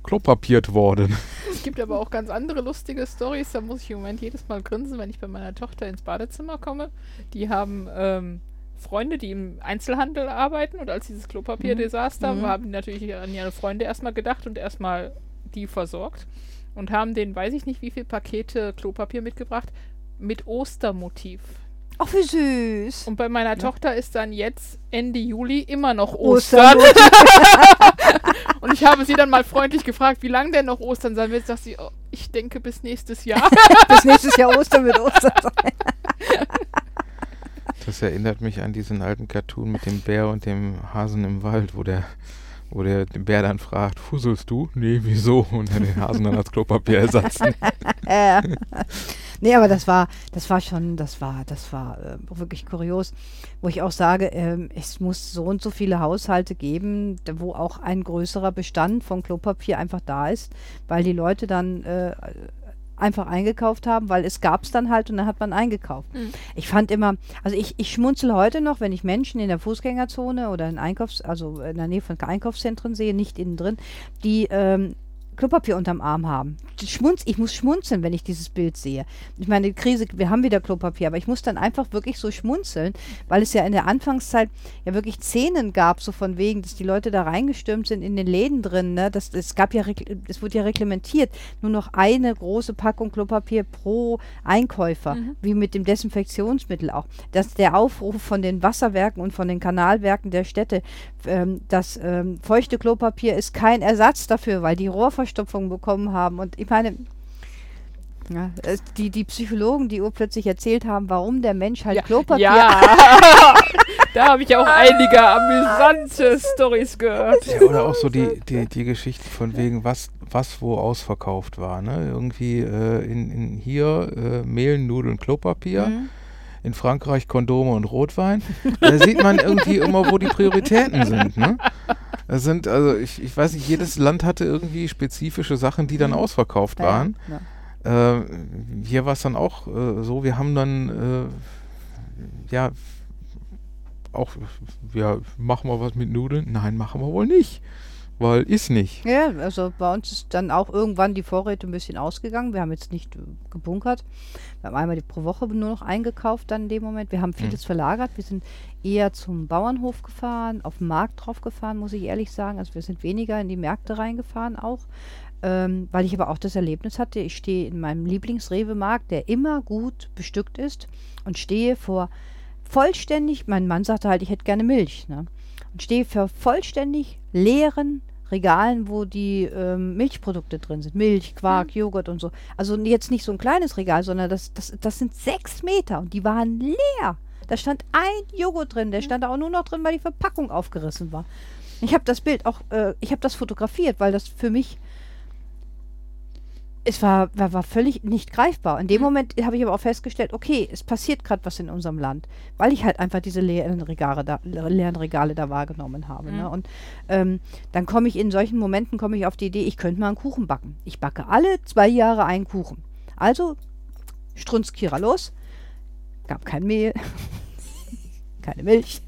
S1: klopapiert worden
S3: gibt aber auch ganz andere lustige Stories. Da muss ich im Moment jedes Mal grinsen, wenn ich bei meiner Tochter ins Badezimmer komme. Die haben ähm, Freunde, die im Einzelhandel arbeiten und als dieses Klopapier-Desaster mhm. war, haben die natürlich an ihre Freunde erstmal gedacht und erstmal die versorgt und haben denen, weiß ich nicht, wie viele Pakete Klopapier mitgebracht mit Ostermotiv.
S2: Ach, wie süß.
S3: Und bei meiner ja. Tochter ist dann jetzt Ende Juli immer noch Ostern. (laughs) und ich habe sie dann mal freundlich gefragt, wie lange denn noch Ostern sein wird. Sagt sie, oh, ich denke bis nächstes Jahr. (laughs)
S2: bis nächstes Jahr Ostern wird Ostern sein.
S1: das erinnert mich an diesen alten Cartoon mit dem Bär und dem Hasen im Wald, wo der wo der Bär dann fragt, fusselst du? Nee, wieso? Und dann den Hasen dann als Klopapier ersatzen. (laughs)
S2: Nee, aber das war, das war schon, das war, das war äh, wirklich kurios, wo ich auch sage, äh, es muss so und so viele Haushalte geben, wo auch ein größerer Bestand von Klopapier einfach da ist, weil die Leute dann äh, einfach eingekauft haben, weil es gab es dann halt und dann hat man eingekauft. Mhm. Ich fand immer, also ich, ich schmunzel heute noch, wenn ich Menschen in der Fußgängerzone oder in Einkaufs-, also in der Nähe von Einkaufszentren sehe, nicht innen drin, die ähm, Klopapier unterm Arm haben. Schmunz, ich muss schmunzeln, wenn ich dieses Bild sehe. Ich meine, Krise, wir haben wieder Klopapier, aber ich muss dann einfach wirklich so schmunzeln, weil es ja in der Anfangszeit ja wirklich Szenen gab, so von wegen, dass die Leute da reingestürmt sind in den Läden drin. Ne? Das, es gab ja, es wurde ja reglementiert, nur noch eine große Packung Klopapier pro Einkäufer, mhm. wie mit dem Desinfektionsmittel auch. Dass der Aufruf von den Wasserwerken und von den Kanalwerken der Städte, ähm, das ähm, feuchte Klopapier ist kein Ersatz dafür, weil die Rohrverstopfung bekommen haben. Und ich meine, ja, die, die Psychologen, die urplötzlich erzählt haben, warum der Mensch halt
S3: ja,
S2: Klopapier.
S3: Ja, (laughs) da habe ich auch einige amüsante Stories gehört.
S1: Ja, oder auch so die, die, die Geschichte von wegen, was, was wo ausverkauft war. Ne? Irgendwie äh, in, in hier äh, Mehl, Nudeln, Klopapier. Mhm. In Frankreich Kondome und Rotwein. Da sieht man irgendwie immer, wo die Prioritäten sind. Ne? Das sind, also ich, ich weiß nicht, jedes Land hatte irgendwie spezifische Sachen, die dann mhm. ausverkauft waren. Ja, ja. Äh, hier war es dann auch äh, so, wir haben dann äh, ja auch, ja, machen wir was mit Nudeln? Nein, machen wir wohl nicht. Weil ist nicht.
S2: Ja, also bei uns ist dann auch irgendwann die Vorräte ein bisschen ausgegangen. Wir haben jetzt nicht äh, gebunkert. Wir haben einmal pro Woche nur noch eingekauft dann in dem Moment. Wir haben vieles hm. verlagert. Wir sind eher zum Bauernhof gefahren, auf den Markt drauf gefahren, muss ich ehrlich sagen. Also wir sind weniger in die Märkte reingefahren auch ähm, weil ich aber auch das Erlebnis hatte, ich stehe in meinem Lieblingsrewe-Markt, der immer gut bestückt ist und stehe vor vollständig, mein Mann sagte halt, ich hätte gerne Milch, ne? Und stehe vor vollständig leeren Regalen, wo die ähm, Milchprodukte drin sind. Milch, Quark, mhm. Joghurt und so. Also jetzt nicht so ein kleines Regal, sondern das, das, das sind sechs Meter und die waren leer. Da stand ein Joghurt drin, der stand auch nur noch drin, weil die Verpackung aufgerissen war. Ich habe das Bild auch, äh, ich habe das fotografiert, weil das für mich es war, war, war völlig nicht greifbar. In dem mhm. Moment habe ich aber auch festgestellt, okay, es passiert gerade was in unserem Land, weil ich halt einfach diese leeren Regale da, leeren Regale da wahrgenommen habe. Ne? Mhm. Ne? Und ähm, dann komme ich in solchen Momenten komme ich auf die Idee, ich könnte mal einen Kuchen backen. Ich backe alle zwei Jahre einen Kuchen. Also Strunzkira los, gab kein Mehl, (laughs) keine Milch,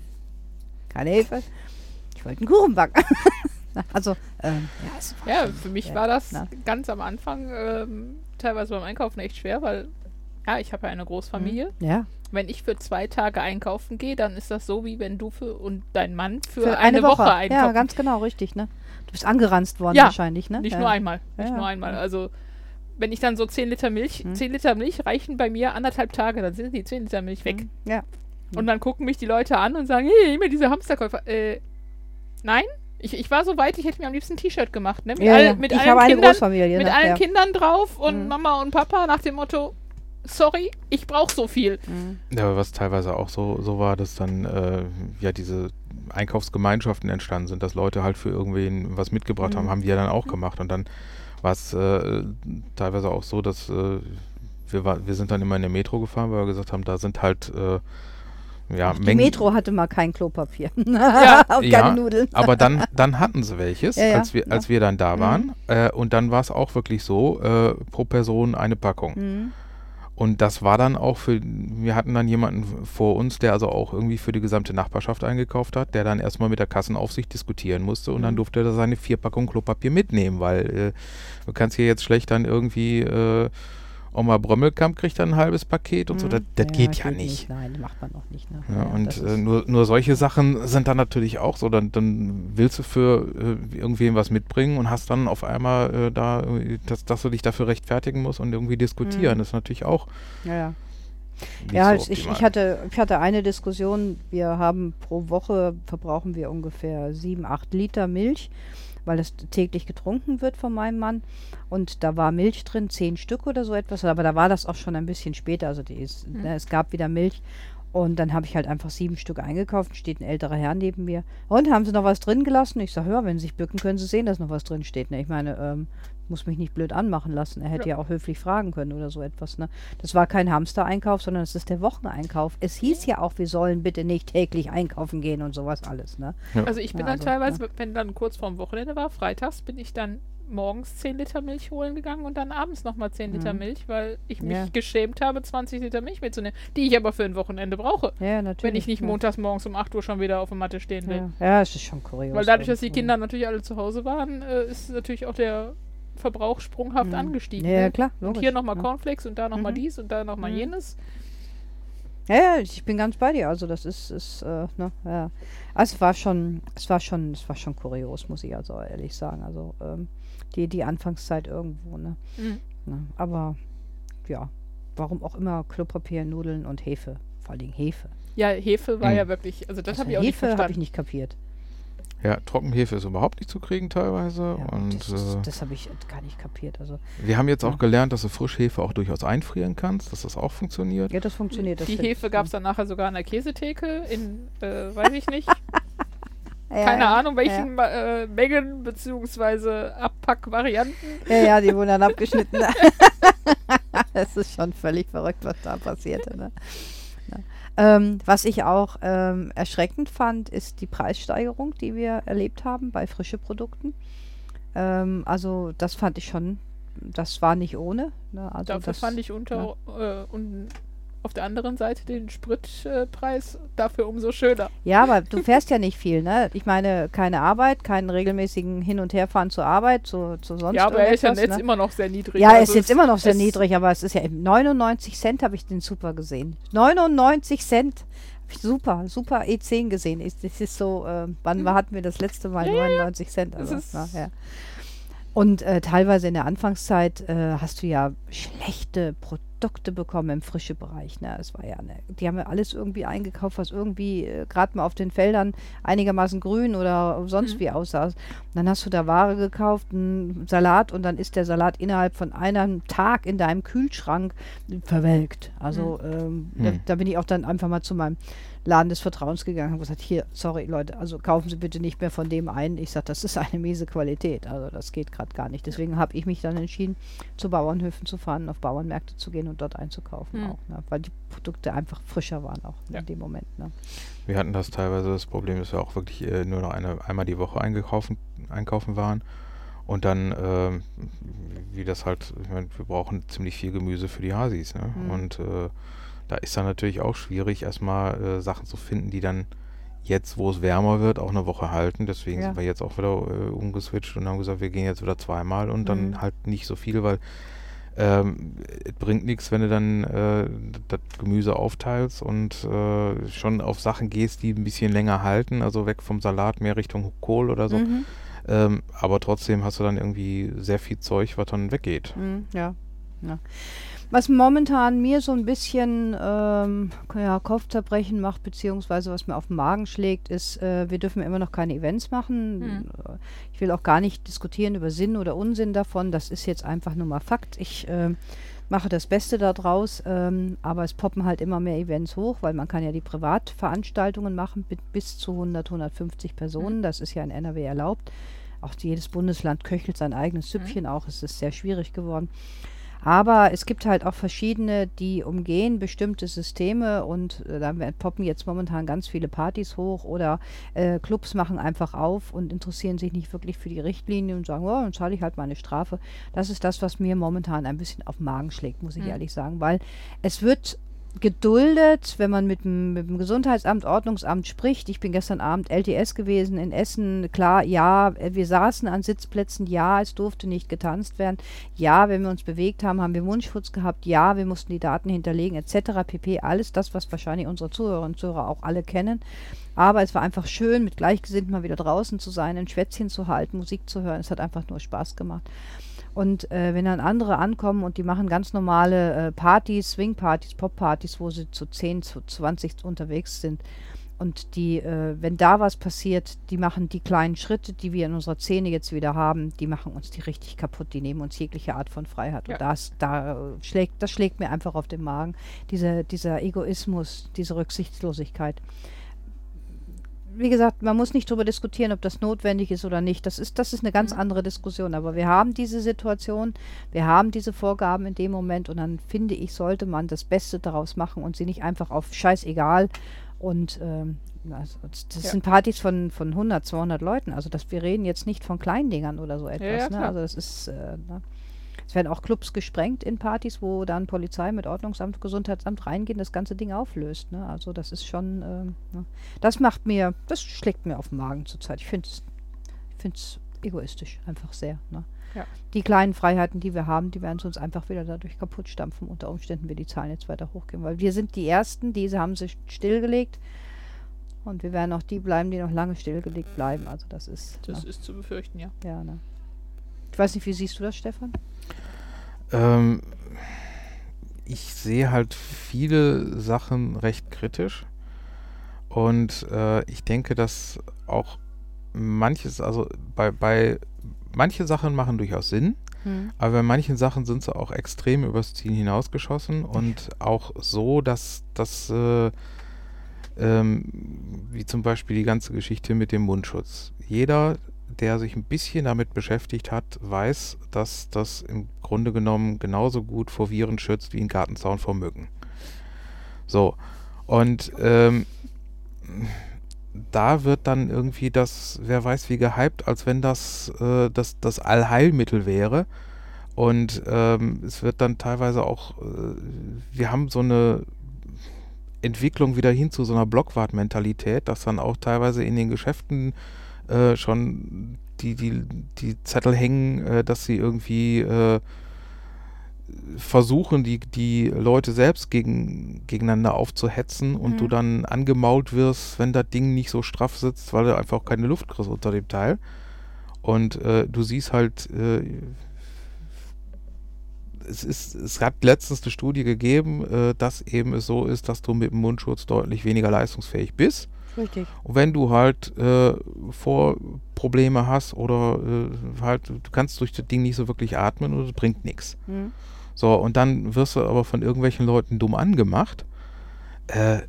S2: keine Hefe. Ich wollte einen Kuchen backen. (laughs) (laughs) Also, ähm,
S3: ja, ja für mich war das na. ganz am Anfang ähm, teilweise beim Einkaufen echt schwer, weil ja, ich habe ja eine Großfamilie.
S2: Mhm. Ja.
S3: Wenn ich für zwei Tage einkaufen gehe, dann ist das so, wie wenn du für und dein Mann für, für eine, eine, Woche, Woche einkaufen.
S2: Ja, ganz genau, richtig, ne? Du bist angeranzt worden ja, wahrscheinlich, ne?
S3: Nicht
S2: ja.
S3: nur einmal. Nicht ja. nur einmal. Also wenn ich dann so 10 Liter Milch, hm. 10 Liter Milch reichen bei mir anderthalb Tage, dann sind die 10 Liter Milch weg. Hm.
S2: Ja.
S3: Und dann gucken mich die Leute an und sagen, hey, immer diese Hamsterkäufer. Äh, nein, ich, ich war so weit, ich hätte mir am liebsten ein T-Shirt gemacht, ne? Mit,
S2: ja,
S3: all,
S2: ja.
S3: mit
S2: ich
S3: allen,
S2: Kindern,
S3: mit allen Kindern drauf und mhm. Mama und Papa nach dem Motto, sorry, ich brauche so viel.
S1: Mhm. Ja, was teilweise auch so, so war, dass dann äh, ja diese Einkaufsgemeinschaften entstanden sind, dass Leute halt für irgendwen was mitgebracht mhm. haben, haben wir dann auch gemacht. Und dann war es äh, teilweise auch so, dass äh, wir, war, wir sind dann immer in der Metro gefahren, weil wir gesagt haben, da sind halt ja,
S2: die Metro hatte mal kein Klopapier. (laughs) ja,
S1: und keine ja, Nudeln. aber dann, dann hatten sie welches, (laughs) ja, als, wir, als wir dann da waren. Mhm. Äh, und dann war es auch wirklich so, äh, pro Person eine Packung. Mhm. Und das war dann auch für, wir hatten dann jemanden vor uns, der also auch irgendwie für die gesamte Nachbarschaft eingekauft hat, der dann erstmal mit der Kassenaufsicht diskutieren musste und mhm. dann durfte er seine vier Packungen Klopapier mitnehmen, weil äh, du kannst hier jetzt schlecht dann irgendwie äh, Oma Brömmelkamp kriegt dann ein halbes Paket und so. Das, das ja, geht ja geht nicht. nicht.
S2: Nein, macht man auch nicht. Ne?
S1: Ja, ja, und äh, nur, nur solche Sachen sind dann natürlich auch so. Dann, dann willst du für äh, irgendwen was mitbringen und hast dann auf einmal äh, da, dass, dass du dich dafür rechtfertigen musst und irgendwie diskutieren. Mhm. Das ist natürlich auch.
S2: Ja, ja. Ja, so ich, ich, hatte, ich hatte eine Diskussion. Wir haben pro Woche verbrauchen wir ungefähr sieben, acht Liter Milch weil es täglich getrunken wird von meinem Mann. Und da war Milch drin, zehn Stück oder so etwas. Aber da war das auch schon ein bisschen später. Also ist, mhm. ne, es gab wieder Milch. Und dann habe ich halt einfach sieben Stück eingekauft. Steht ein älterer Herr neben mir. Und haben Sie noch was drin gelassen? Ich sage, ja, wenn Sie sich bücken, können Sie sehen, dass noch was drin steht. Ne? Ich meine, ähm, muss mich nicht blöd anmachen lassen. Er hätte ja. ja, auch höflich fragen können oder so etwas. Ne? Das war kein Hamster-Einkauf, sondern es ist der Wocheneinkauf. Es hieß ja auch, wir sollen bitte nicht täglich einkaufen gehen und sowas alles. Ne?
S3: Ja. Also ich bin ja, dann also, teilweise, ne? wenn dann kurz vorm Wochenende war, freitags, bin ich dann morgens 10 Liter Milch holen gegangen und dann abends nochmal 10 Liter mhm. Milch, weil ich mich ja. geschämt habe, 20 Liter Milch mitzunehmen, die ich aber für ein Wochenende brauche.
S2: Ja, natürlich.
S3: Wenn ich nicht ja. montags morgens um 8 Uhr schon wieder auf der Matte stehen will.
S2: Ja, ja es ist schon kurios.
S3: Weil dadurch, dass die Kinder natürlich alle zu Hause waren, äh, ist natürlich auch der Verbrauch sprunghaft
S2: Mhm.
S3: angestiegen.
S2: Ja,
S3: ne?
S2: klar,
S3: Und
S2: logisch.
S3: hier nochmal
S2: ja.
S3: Cornflakes und da nochmal
S2: Mhm.
S3: dies und da nochmal
S2: Mhm.
S3: jenes.
S2: Ja, ja, ich bin ganz bei dir. Also das ist, ist äh, ne, ja. Also es war schon, es war schon, es war schon kurios, muss ich also ehrlich sagen. Also ähm, die, die Anfangszeit irgendwo, ne?
S3: Mhm.
S2: ne? Aber ja, warum auch immer Klopapier, Nudeln und Hefe. Vor allen Dingen Hefe.
S3: Ja, Hefe war
S1: Mhm.
S3: ja wirklich, also das
S2: Also
S3: habe ich auch nicht
S2: Hefe habe ich nicht kapiert.
S1: Ja, Trockenhefe ist überhaupt nicht zu kriegen teilweise.
S2: Ja,
S1: und
S2: das ist-
S1: äh,
S2: das habe ich gar nicht kapiert. Also
S1: wir haben jetzt auch
S2: Ja.
S1: gelernt, dass du Frischhefe auch durchaus einfrieren kannst, dass das auch funktioniert.
S2: ja, das funktioniert. Das
S3: Die. Hefe gab es dann nachher sogar an der Käsetheke in, äh, weiß ich nicht, (laughs)
S2: ja,
S3: keine
S2: ja,
S3: Ahnung welchen Ma- äh, Mengen beziehungsweise Abpackvarianten.
S2: Ja, (laughs) ja, die wurden dann abgeschnitten. (laughs) das ist schon völlig verrückt, was da passierte. Ne? Ähm, was ich auch ähm, erschreckend fand, ist die Preissteigerung, die wir erlebt haben bei frischen Produkten. Ähm, also das fand ich schon, das war nicht ohne. Ne? Also
S3: Dafür
S2: das,
S3: fand ich unter äh, und auf der anderen Seite den Spritpreis dafür umso schöner.
S2: Ja, aber du fährst ja nicht viel, ne? Ich meine, keine Arbeit, keinen regelmäßigen Hin- und Herfahren zur Arbeit, zu, zu sonst
S3: ja, aber er ist ja jetzt
S2: ne?
S3: immer noch sehr niedrig.
S2: Ja, er
S3: Also
S2: ist jetzt immer noch sehr niedrig, aber es ist ja eben 99 Cent habe ich den super gesehen. 99 Cent. Hab ich super, super E10 gesehen. Das ist so, äh, wann war, hatten wir das letzte Mal 99 Cent? Also, na, ja. Und äh, teilweise in der Anfangszeit äh, hast du ja schlechte Produkte bekommen im frische Bereich. Ne? Es war ja, ne, die haben ja alles irgendwie eingekauft, was irgendwie äh, gerade mal auf den Feldern einigermaßen grün oder sonst
S3: Mhm.
S2: wie aussah. Und dann hast du da Ware gekauft, einen Salat und dann ist der Salat innerhalb von einem Tag in deinem Kühlschrank verwelkt. Also ähm, da,
S1: Hm.
S2: da bin ich auch dann einfach mal zu meinem Laden des Vertrauens gegangen und gesagt, hier, sorry Leute, also kaufen Sie bitte nicht mehr von dem ein. Ich sage, das ist eine miese Qualität. Also das geht gerade gar nicht. Deswegen habe ich mich dann entschieden, zu Bauernhöfen zu fahren, auf Bauernmärkte zu gehen und dort einzukaufen
S3: Hm.
S2: auch. Ne? Weil die Produkte einfach frischer waren auch
S3: Ja.
S2: in dem Moment. Ne?
S1: Wir hatten das teilweise, das Problem ist ja auch wirklich äh, nur noch eine, einmal die Woche eingekaufen, einkaufen waren. Und dann, ähm, wie das halt, ich meine, wir brauchen ziemlich viel Gemüse für die Hasis. Ne?
S2: Mhm.
S1: Und äh, da ist dann natürlich auch schwierig, erstmal äh, Sachen zu finden, die dann jetzt, wo es wärmer wird, auch eine Woche halten. Deswegen
S2: Ja.
S1: sind wir jetzt auch wieder äh, umgeswitcht und haben gesagt, wir gehen jetzt wieder zweimal und dann
S2: Mhm.
S1: halt nicht so viel, weil ähm, es bringt nichts, wenn du dann äh, das Gemüse aufteilst und äh, schon auf Sachen gehst, die ein bisschen länger halten, also weg vom Salat, mehr Richtung Kohl oder so.
S2: Mhm.
S1: Ähm, aber trotzdem hast du dann irgendwie sehr viel Zeug, was dann weggeht.
S2: Mhm, ja. ja. Was momentan mir so ein bisschen ähm, ja, Kopfzerbrechen macht, beziehungsweise was mir auf den Magen schlägt, ist, äh, wir dürfen immer noch keine Events machen.
S3: Mhm.
S2: Äh, Ich will auch gar nicht diskutieren über Sinn oder Unsinn davon. Das ist jetzt einfach nur mal Fakt. Ich ähm, mache das Beste daraus, ähm, aber es poppen halt immer mehr Events hoch, weil man kann ja die Privatveranstaltungen machen mit bis zu 100, 150 Personen. Das ist ja in NRW erlaubt. Auch jedes Bundesland köchelt sein eigenes Süppchen auch. Es ist sehr schwierig geworden. Aber es gibt halt auch verschiedene, die umgehen bestimmte Systeme und äh, da poppen jetzt momentan ganz viele Partys hoch oder äh, Clubs machen einfach auf und interessieren sich nicht wirklich für die Richtlinie und sagen, oh, dann zahle ich halt meine Strafe. Das ist das, was mir momentan ein bisschen auf den Magen schlägt, muss ich
S3: Mhm.
S2: ehrlich sagen, weil es wird geduldet, wenn man mit dem, mit dem Gesundheitsamt, Ordnungsamt spricht. Ich bin gestern Abend LTS gewesen in Essen. Klar, ja, wir saßen an Sitzplätzen. Ja, es durfte nicht getanzt werden. Ja, wenn wir uns bewegt haben, haben wir Mundschutz gehabt. Ja, wir mussten die Daten hinterlegen, etc. pp. Alles das, was wahrscheinlich unsere Zuhörerinnen und Zuhörer auch alle kennen. Aber es war einfach schön, mit Gleichgesinnten mal wieder draußen zu sein, ein Schwätzchen zu halten, Musik zu hören. Es hat einfach nur Spaß gemacht. Und äh, wenn dann andere ankommen und die machen ganz normale äh, Partys, Swing-Partys, Pop-Partys, wo sie zu 10, zu 20 unterwegs sind. Und die, äh, wenn da was passiert, die machen die kleinen Schritte, die wir in unserer Szene jetzt wieder haben, die machen uns die richtig kaputt, die nehmen uns jegliche Art von Freiheit.
S3: Ja.
S2: Und das, da schlägt, das schlägt mir einfach auf den Magen. Dieser, dieser Egoismus, diese Rücksichtslosigkeit wie gesagt, man muss nicht darüber diskutieren, ob das notwendig ist oder nicht. Das ist, das ist eine ganz
S3: Mhm.
S2: andere Diskussion. Aber wir haben diese Situation, wir haben diese Vorgaben in dem Moment und dann finde ich, sollte man das Beste daraus machen und sie nicht einfach auf scheißegal und ähm, also, das
S3: Ja.
S2: sind Partys von, von 100, 200 Leuten. Also das, wir reden jetzt nicht von Kleindingern oder so etwas.
S3: ja,
S2: ne?
S3: klar.
S2: Also das ist, äh, ne? Es werden auch Clubs gesprengt in Partys, wo dann Polizei mit Ordnungsamt, Gesundheitsamt reingehen, das ganze Ding auflöst. Ne? Also das ist schon, ähm, ne? das macht mir, das schlägt mir auf den Magen zurzeit. Ich finde es ich find's egoistisch, einfach sehr. Ne? Ja. Die kleinen Freiheiten, die wir haben, die werden uns einfach wieder dadurch kaputt stampfen. Unter Umständen wird die Zahlen jetzt weiter hochgehen, weil wir sind die Ersten, diese haben sich stillgelegt. Und wir werden auch die bleiben, die noch lange stillgelegt bleiben. Also das ist.
S3: Das na. ist zu befürchten, ja.
S2: Ja, ne? Ich weiß nicht, wie siehst du das, Stefan?
S1: Ähm, ich sehe halt viele Sachen recht kritisch. Und äh, ich denke, dass auch manches, also bei, bei manche Sachen machen durchaus Sinn, hm. aber bei manchen Sachen sind sie auch extrem übers Ziel hinausgeschossen und auch so, dass das äh, ähm, wie zum Beispiel die ganze Geschichte mit dem Mundschutz. Jeder, der sich ein bisschen damit beschäftigt hat, weiß, dass das im Grunde genommen genauso gut vor Viren schützt wie ein Gartenzaun vor Mücken. So. Und ähm, da wird dann irgendwie das, wer weiß wie gehypt, als wenn das äh, das, das Allheilmittel wäre. Und ähm, es wird dann teilweise auch, äh, wir haben so eine Entwicklung wieder hin zu so einer Blockwart-Mentalität, dass dann auch teilweise in den Geschäften äh, schon die, die, die Zettel hängen, äh, dass sie irgendwie äh, versuchen, die, die Leute selbst gegen, gegeneinander aufzuhetzen und mhm. du dann angemault wirst, wenn das Ding nicht so straff sitzt, weil du einfach keine Luft kriegst unter dem Teil. Und äh, du siehst halt, äh, es, ist, es hat letztens eine Studie gegeben, äh, dass eben es so ist, dass du mit dem Mundschutz deutlich weniger leistungsfähig bist.
S2: Richtig.
S1: Und wenn du halt äh, Vorprobleme hast oder äh, halt, du kannst durch das Ding nicht so wirklich atmen und es bringt nichts. Mhm. So, und dann wirst du aber von irgendwelchen Leuten dumm angemacht. Äh,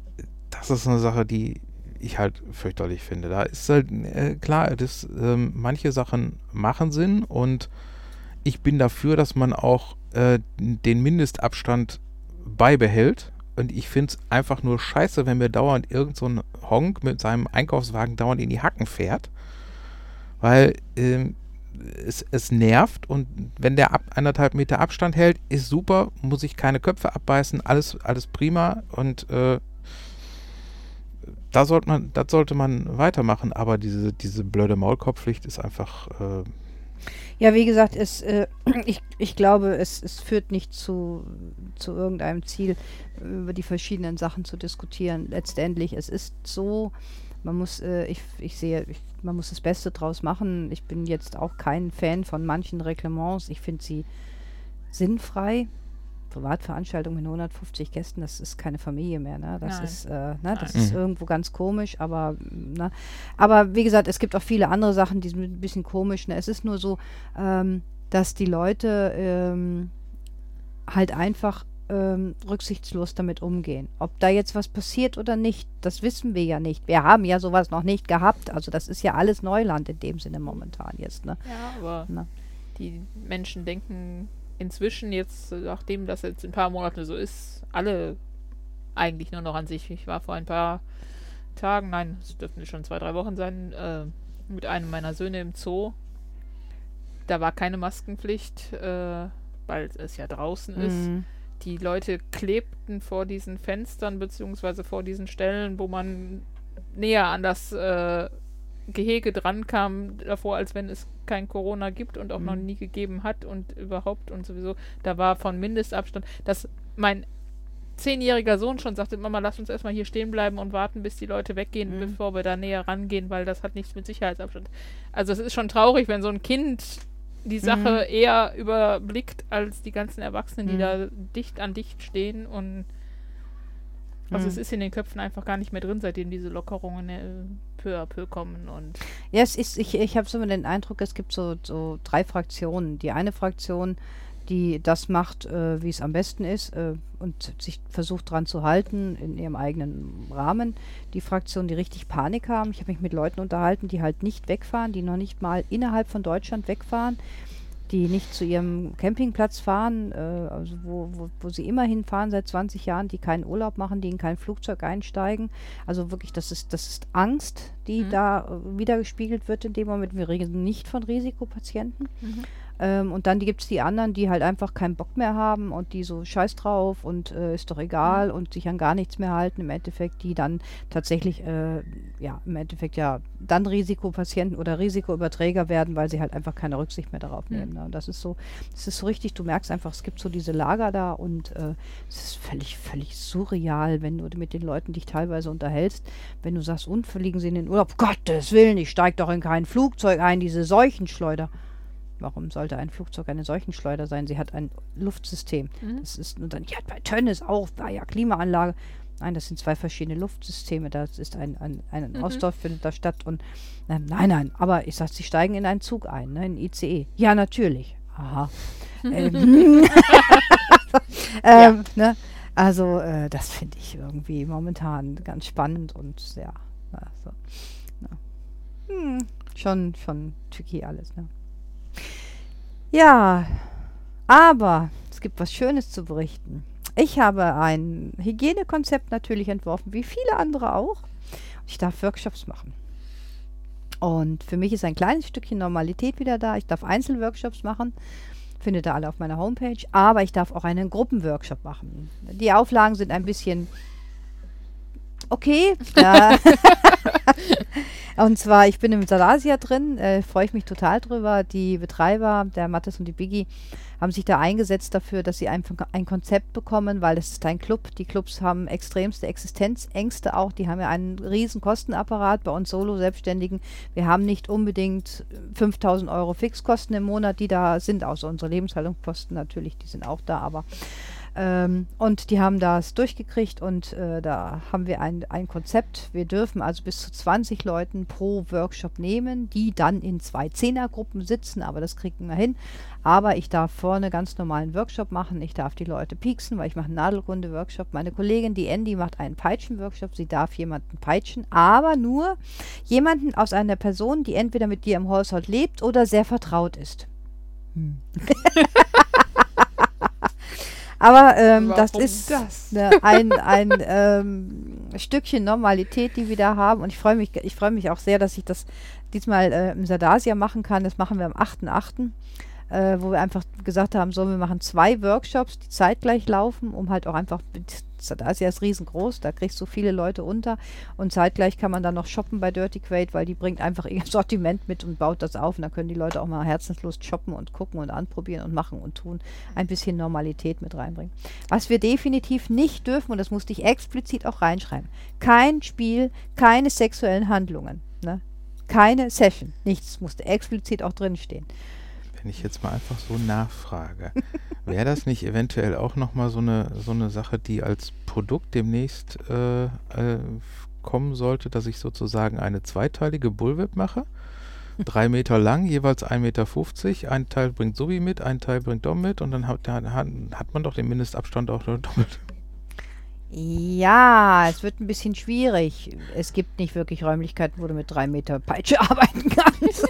S1: das ist eine Sache, die ich halt fürchterlich finde. Da ist halt äh, klar, das, ähm, manche Sachen machen Sinn und ich bin dafür, dass man auch äh, den Mindestabstand beibehält. Und ich finde es einfach nur scheiße, wenn mir dauernd irgend so Honk mit seinem Einkaufswagen dauernd in die Hacken fährt. Weil ähm, es, es nervt und wenn der ab anderthalb Meter Abstand hält, ist super, muss ich keine Köpfe abbeißen, alles, alles prima und äh, da sollte man, das sollte man weitermachen, aber diese, diese blöde Maulkorbpflicht ist einfach äh,
S2: ja, wie gesagt, es, äh, (clears throat) ich, ich glaube, es, es führt nicht zu, zu irgendeinem Ziel, über die verschiedenen Sachen zu diskutieren. Letztendlich, es ist so, man muss, äh, ich, ich sehe, ich, man muss das Beste draus machen. Ich bin jetzt auch kein Fan von manchen Reglements. Ich finde sie sinnfrei. Privatveranstaltung mit 150 Gästen, das ist keine Familie mehr, ne? Das Nein. ist, äh, ne? das Nein. ist mhm. irgendwo ganz komisch, aber, ne? aber wie gesagt, es gibt auch viele andere Sachen, die sind ein bisschen komisch. Ne? Es ist nur so, ähm, dass die Leute ähm, halt einfach ähm, rücksichtslos damit umgehen. Ob da jetzt was passiert oder nicht, das wissen wir ja nicht. Wir haben ja sowas noch nicht gehabt. Also das ist ja alles Neuland in dem Sinne momentan jetzt. Ne?
S3: Ja, aber ne? die Menschen denken inzwischen jetzt, nachdem das jetzt ein paar Monate so ist, alle eigentlich nur noch an sich. Ich war vor ein paar Tagen, nein, es dürften schon zwei, drei Wochen sein, äh, mit einem meiner Söhne im Zoo. Da war keine Maskenpflicht, äh, weil es ja draußen mhm. ist. Die Leute klebten vor diesen Fenstern beziehungsweise vor diesen Stellen, wo man näher an das äh, Gehege dran kam davor, als wenn es kein Corona gibt und auch mhm. noch nie gegeben hat und überhaupt und sowieso. Da war von Mindestabstand, dass mein zehnjähriger Sohn schon sagte, Mama, lass uns erstmal hier stehen bleiben und warten, bis die Leute weggehen, mhm. bevor wir da näher rangehen, weil das hat nichts mit Sicherheitsabstand. Also es ist schon traurig, wenn so ein Kind die Sache mhm. eher überblickt als die ganzen Erwachsenen, die mhm. da dicht an dicht stehen und also mhm. es ist in den Köpfen einfach gar nicht mehr drin, seitdem diese Lockerungen äh, peu à peu kommen und.
S2: Ja, es ist, ich, ich habe so den Eindruck, es gibt so, so drei Fraktionen. Die eine Fraktion, die das macht, äh, wie es am besten ist äh, und sich versucht dran zu halten in ihrem eigenen Rahmen. Die Fraktion, die richtig Panik haben. Ich habe mich mit Leuten unterhalten, die halt nicht wegfahren, die noch nicht mal innerhalb von Deutschland wegfahren, die nicht zu ihrem Campingplatz fahren, äh, also wo, wo, wo sie immer hinfahren seit 20 Jahren, die keinen Urlaub machen, die in kein Flugzeug einsteigen. Also wirklich, das ist, das ist Angst, die mhm. da äh, wiedergespiegelt wird in dem Moment. Wir reden nicht von Risikopatienten. Mhm. Ähm, und dann gibt es die anderen, die halt einfach keinen Bock mehr haben und die so scheiß drauf und äh, ist doch egal und sich an gar nichts mehr halten im Endeffekt, die dann tatsächlich, äh, ja, im Endeffekt ja dann Risikopatienten oder Risikoüberträger werden, weil sie halt einfach keine Rücksicht mehr darauf nehmen. Ne? Und das ist so, das ist so richtig, du merkst einfach, es gibt so diese Lager da und äh, es ist völlig, völlig surreal, wenn du mit den Leuten dich teilweise unterhältst, wenn du sagst, und fliegen sie in den Urlaub, Gottes Willen, ich steig doch in kein Flugzeug ein, diese Seuchenschleuder. Warum sollte ein Flugzeug eine Seuchenschleuder sein? Sie hat ein Luftsystem. Mhm. Das ist nur dann, ja, bei Tönnes auch, war ja Klimaanlage. Nein, das sind zwei verschiedene Luftsysteme. Das ist ein, ein, ein mhm. Austausch findet da statt. Und äh, nein, nein, aber ich sag, sie steigen in einen Zug ein, ne, in ICE. Ja, natürlich. Aha. (laughs) ähm, (laughs) ähm, ne? Also, äh, das finde ich irgendwie momentan ganz spannend und ja, also, ja. Hm, schon, schon tricky alles, ne? Ja, aber es gibt was Schönes zu berichten. Ich habe ein Hygienekonzept natürlich entworfen, wie viele andere auch. Ich darf Workshops machen. Und für mich ist ein kleines Stückchen Normalität wieder da. Ich darf Einzelworkshops machen. Findet ihr alle auf meiner Homepage. Aber ich darf auch einen Gruppenworkshop machen. Die Auflagen sind ein bisschen okay. (laughs) Ja. und zwar, ich bin im Salasia drin, äh, freue ich mich total drüber. Die Betreiber, der Mattes und die Biggie, haben sich da eingesetzt dafür, dass sie einfach ein Konzept bekommen, weil es ist ein Club. Die Clubs haben extremste Existenzängste auch. Die haben ja einen riesen Kostenapparat. Bei uns Solo-Selbstständigen, wir haben nicht unbedingt 5000 Euro Fixkosten im Monat, die da sind, außer unsere Lebenshaltungskosten natürlich, die sind auch da, aber ähm, und die haben das durchgekriegt und äh, da haben wir ein, ein Konzept. Wir dürfen also bis zu 20 Leuten pro Workshop nehmen, die dann in zwei Zehnergruppen sitzen, aber das kriegen wir hin. Aber ich darf vorne ganz normalen Workshop machen. Ich darf die Leute pieksen, weil ich mache einen Nadelkunde-Workshop. Meine Kollegin, die Andy, macht einen Peitschen-Workshop. Sie darf jemanden peitschen, aber nur jemanden aus einer Person, die entweder mit dir im Haushalt lebt oder sehr vertraut ist. Hm. (laughs) Aber ähm, das ist das? Ne, ein, ein ähm, Stückchen Normalität, die wir da haben. Und ich freue mich, ich freue mich auch sehr, dass ich das diesmal äh, im Sardasia machen kann. Das machen wir am 8.8 äh, wo wir einfach gesagt haben, so, wir machen zwei Workshops, die zeitgleich laufen, um halt auch einfach Sardasia ist riesengroß, da kriegst du viele Leute unter und zeitgleich kann man dann noch shoppen bei Dirty Quaid, weil die bringt einfach (laughs) ihr Sortiment mit und baut das auf und dann können die Leute auch mal herzenslust shoppen und gucken und anprobieren und machen und tun, ein bisschen Normalität mit reinbringen. Was wir definitiv nicht dürfen, und das musste ich explizit auch reinschreiben, kein Spiel, keine sexuellen Handlungen, ne? keine Session, nichts musste explizit auch drinstehen
S1: wenn ich jetzt mal einfach so nachfrage, (laughs) wäre das nicht eventuell auch nochmal so eine, so eine Sache, die als Produkt demnächst äh, äh, kommen sollte, dass ich sozusagen eine zweiteilige Bullwhip mache? Drei (laughs) Meter lang, jeweils 1,50 Meter. Ein Teil bringt Subi mit, ein Teil bringt Dom mit und dann hat, hat man doch den Mindestabstand auch doppelt.
S2: Ja, es wird ein bisschen schwierig. Es gibt nicht wirklich Räumlichkeiten, wo du mit drei Meter Peitsche (laughs) arbeiten kannst.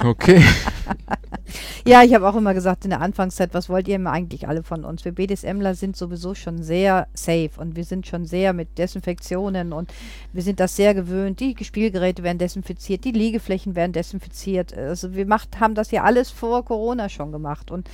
S1: Okay. (laughs)
S2: ja, ich habe auch immer gesagt in der Anfangszeit, was wollt ihr immer eigentlich alle von uns? Wir BDSMler sind sowieso schon sehr safe und wir sind schon sehr mit Desinfektionen und wir sind das sehr gewöhnt. Die Spielgeräte werden desinfiziert, die Liegeflächen werden desinfiziert. Also wir macht, haben das ja alles vor Corona schon gemacht und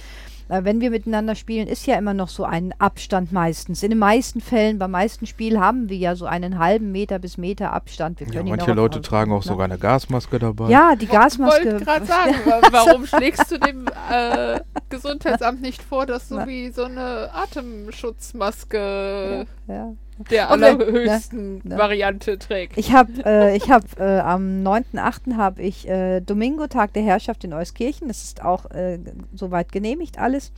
S2: äh, wenn wir miteinander spielen, ist ja immer noch so ein Abstand meistens. In den meisten Fällen, beim meisten Spiel haben wir ja so einen halben Meter bis Meter Abstand.
S1: Ja, manche Leute tragen auch sogar eine Gasmaske dabei.
S2: Ja, die Gasmaske. Ich wollte
S3: gerade sagen, (laughs) warum schlägst du dem äh, (laughs) Gesundheitsamt nicht vor, dass du wie so eine Atemschutzmaske ja, ja der allerhöchsten ne, ne. Variante trägt.
S2: Ich habe äh, ich hab, äh, am 9.8. habe ich äh, Domingo, Tag der Herrschaft in Euskirchen. Das ist auch äh, soweit genehmigt alles.